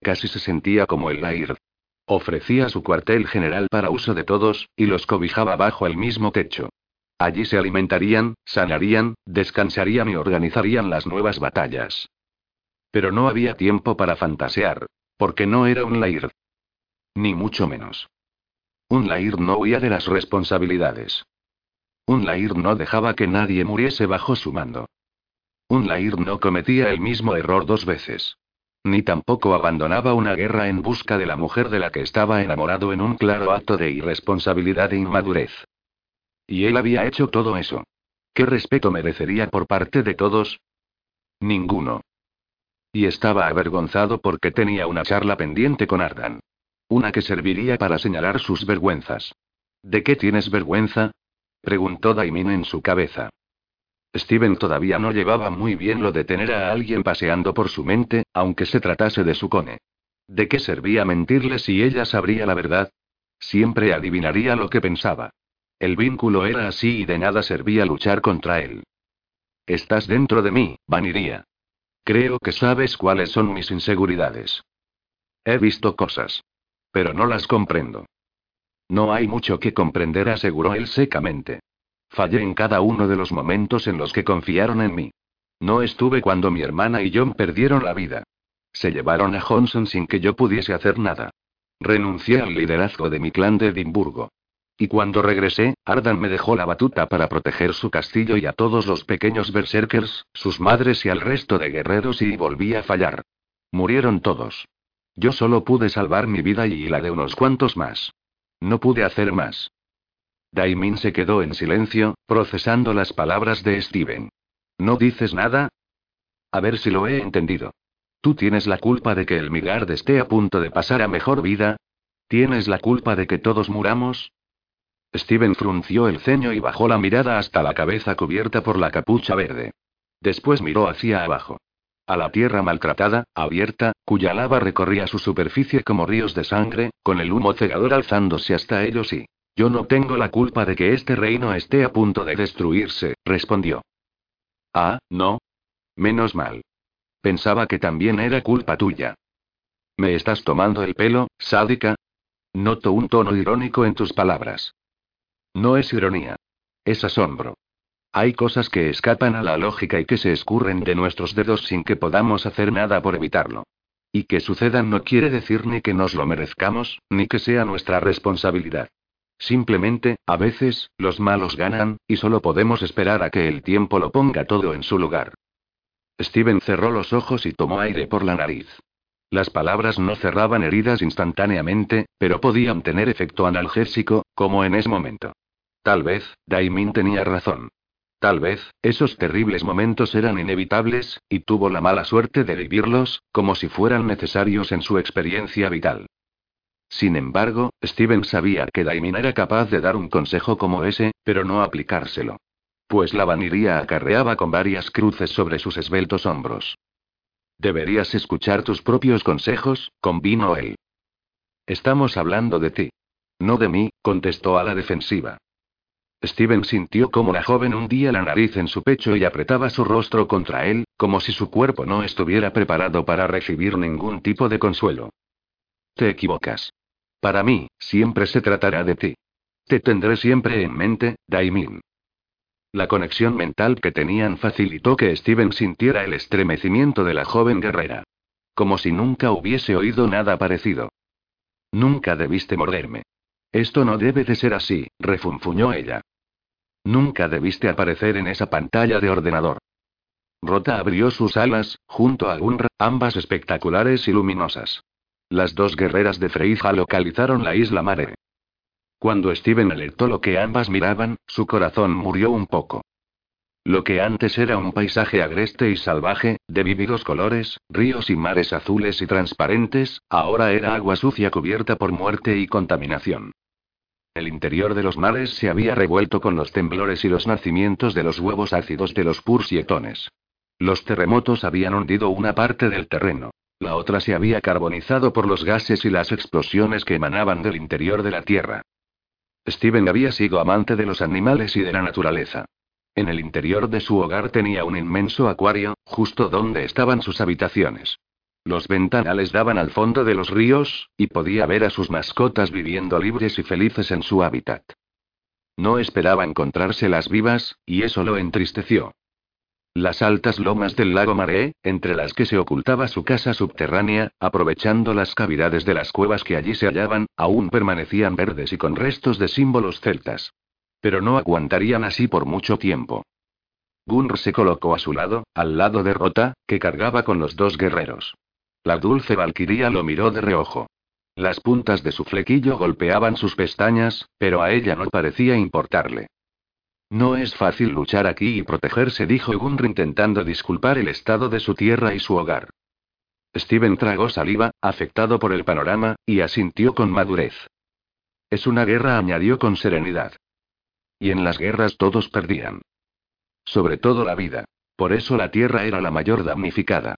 Casi se sentía como el Laird. Ofrecía su cuartel general para uso de todos, y los cobijaba bajo el mismo techo. Allí se alimentarían, sanarían, descansarían y organizarían las nuevas batallas. Pero no había tiempo para fantasear, porque no era un Laird. Ni mucho menos. Un Laird no huía de las responsabilidades. Un Lair no dejaba que nadie muriese bajo su mando. Un Lair no cometía el mismo error dos veces. Ni tampoco abandonaba una guerra en busca de la mujer de la que estaba enamorado en un claro acto de irresponsabilidad e inmadurez. Y él había hecho todo eso. ¿Qué respeto merecería por parte de todos? Ninguno. Y estaba avergonzado porque tenía una charla pendiente con Ardan. Una que serviría para señalar sus vergüenzas. ¿De qué tienes vergüenza? Preguntó Daimin en su cabeza. Steven todavía no llevaba muy bien lo de tener a alguien paseando por su mente, aunque se tratase de su cone. ¿De qué servía mentirle si ella sabría la verdad? Siempre adivinaría lo que pensaba. El vínculo era así y de nada servía luchar contra él. Estás dentro de mí, Vaniría. Creo que sabes cuáles son mis inseguridades. He visto cosas. Pero no las comprendo. No hay mucho que comprender, aseguró él secamente. Fallé en cada uno de los momentos en los que confiaron en mí. No estuve cuando mi hermana y John perdieron la vida. Se llevaron a Johnson sin que yo pudiese hacer nada. Renuncié al liderazgo de mi clan de Edimburgo. Y cuando regresé, Ardan me dejó la batuta para proteger su castillo y a todos los pequeños berserkers, sus madres y al resto de guerreros y volví a fallar. Murieron todos. Yo solo pude salvar mi vida y la de unos cuantos más. No pude hacer más. Daimin se quedó en silencio, procesando las palabras de Steven. ¿No dices nada? A ver si lo he entendido. ¿Tú tienes la culpa de que el Migard esté a punto de pasar a mejor vida? ¿Tienes la culpa de que todos muramos? Steven frunció el ceño y bajó la mirada hasta la cabeza cubierta por la capucha verde. Después miró hacia abajo. A la tierra maltratada, abierta, cuya lava recorría su superficie como ríos de sangre, con el humo cegador alzándose hasta ellos y... Yo no tengo la culpa de que este reino esté a punto de destruirse, respondió. Ah, no. Menos mal. Pensaba que también era culpa tuya. ¿Me estás tomando el pelo, sádica? Noto un tono irónico en tus palabras. No es ironía. Es asombro. Hay cosas que escapan a la lógica y que se escurren de nuestros dedos sin que podamos hacer nada por evitarlo. Y que sucedan no quiere decir ni que nos lo merezcamos, ni que sea nuestra responsabilidad. Simplemente, a veces, los malos ganan, y solo podemos esperar a que el tiempo lo ponga todo en su lugar. Steven cerró los ojos y tomó aire por la nariz. Las palabras no cerraban heridas instantáneamente, pero podían tener efecto analgésico, como en ese momento. Tal vez, Daimin tenía razón. Tal vez, esos terribles momentos eran inevitables, y tuvo la mala suerte de vivirlos, como si fueran necesarios en su experiencia vital. Sin embargo, Steven sabía que Daimin era capaz de dar un consejo como ese, pero no aplicárselo. Pues la vaniría acarreaba con varias cruces sobre sus esbeltos hombros. Deberías escuchar tus propios consejos, convino él. Estamos hablando de ti. No de mí, contestó a la defensiva. Steven sintió como la joven hundía la nariz en su pecho y apretaba su rostro contra él, como si su cuerpo no estuviera preparado para recibir ningún tipo de consuelo. Te equivocas. Para mí, siempre se tratará de ti. Te tendré siempre en mente, Daimin. La conexión mental que tenían facilitó que Steven sintiera el estremecimiento de la joven guerrera. Como si nunca hubiese oído nada parecido. Nunca debiste morderme. Esto no debe de ser así, refunfuñó ella. Nunca debiste aparecer en esa pantalla de ordenador. Rota abrió sus alas, junto a Gunra, ambas espectaculares y luminosas. Las dos guerreras de Freija localizaron la isla Mare. Cuando Steven alertó lo que ambas miraban, su corazón murió un poco. Lo que antes era un paisaje agreste y salvaje, de vívidos colores, ríos y mares azules y transparentes, ahora era agua sucia cubierta por muerte y contaminación. El interior de los mares se había revuelto con los temblores y los nacimientos de los huevos ácidos de los pursietones. Los terremotos habían hundido una parte del terreno. La otra se había carbonizado por los gases y las explosiones que emanaban del interior de la Tierra. Steven había sido amante de los animales y de la naturaleza. En el interior de su hogar tenía un inmenso acuario, justo donde estaban sus habitaciones. Los ventanales daban al fondo de los ríos, y podía ver a sus mascotas viviendo libres y felices en su hábitat. No esperaba encontrárselas vivas, y eso lo entristeció. Las altas lomas del lago Mare, entre las que se ocultaba su casa subterránea, aprovechando las cavidades de las cuevas que allí se hallaban, aún permanecían verdes y con restos de símbolos celtas. Pero no aguantarían así por mucho tiempo. Gunr se colocó a su lado, al lado de Rota, que cargaba con los dos guerreros. La dulce valquiria lo miró de reojo. Las puntas de su flequillo golpeaban sus pestañas, pero a ella no parecía importarle. No es fácil luchar aquí y protegerse, dijo Gunr intentando disculpar el estado de su tierra y su hogar. Steven tragó saliva, afectado por el panorama, y asintió con madurez. Es una guerra, añadió con serenidad. Y en las guerras todos perdían. Sobre todo la vida. Por eso la tierra era la mayor damnificada.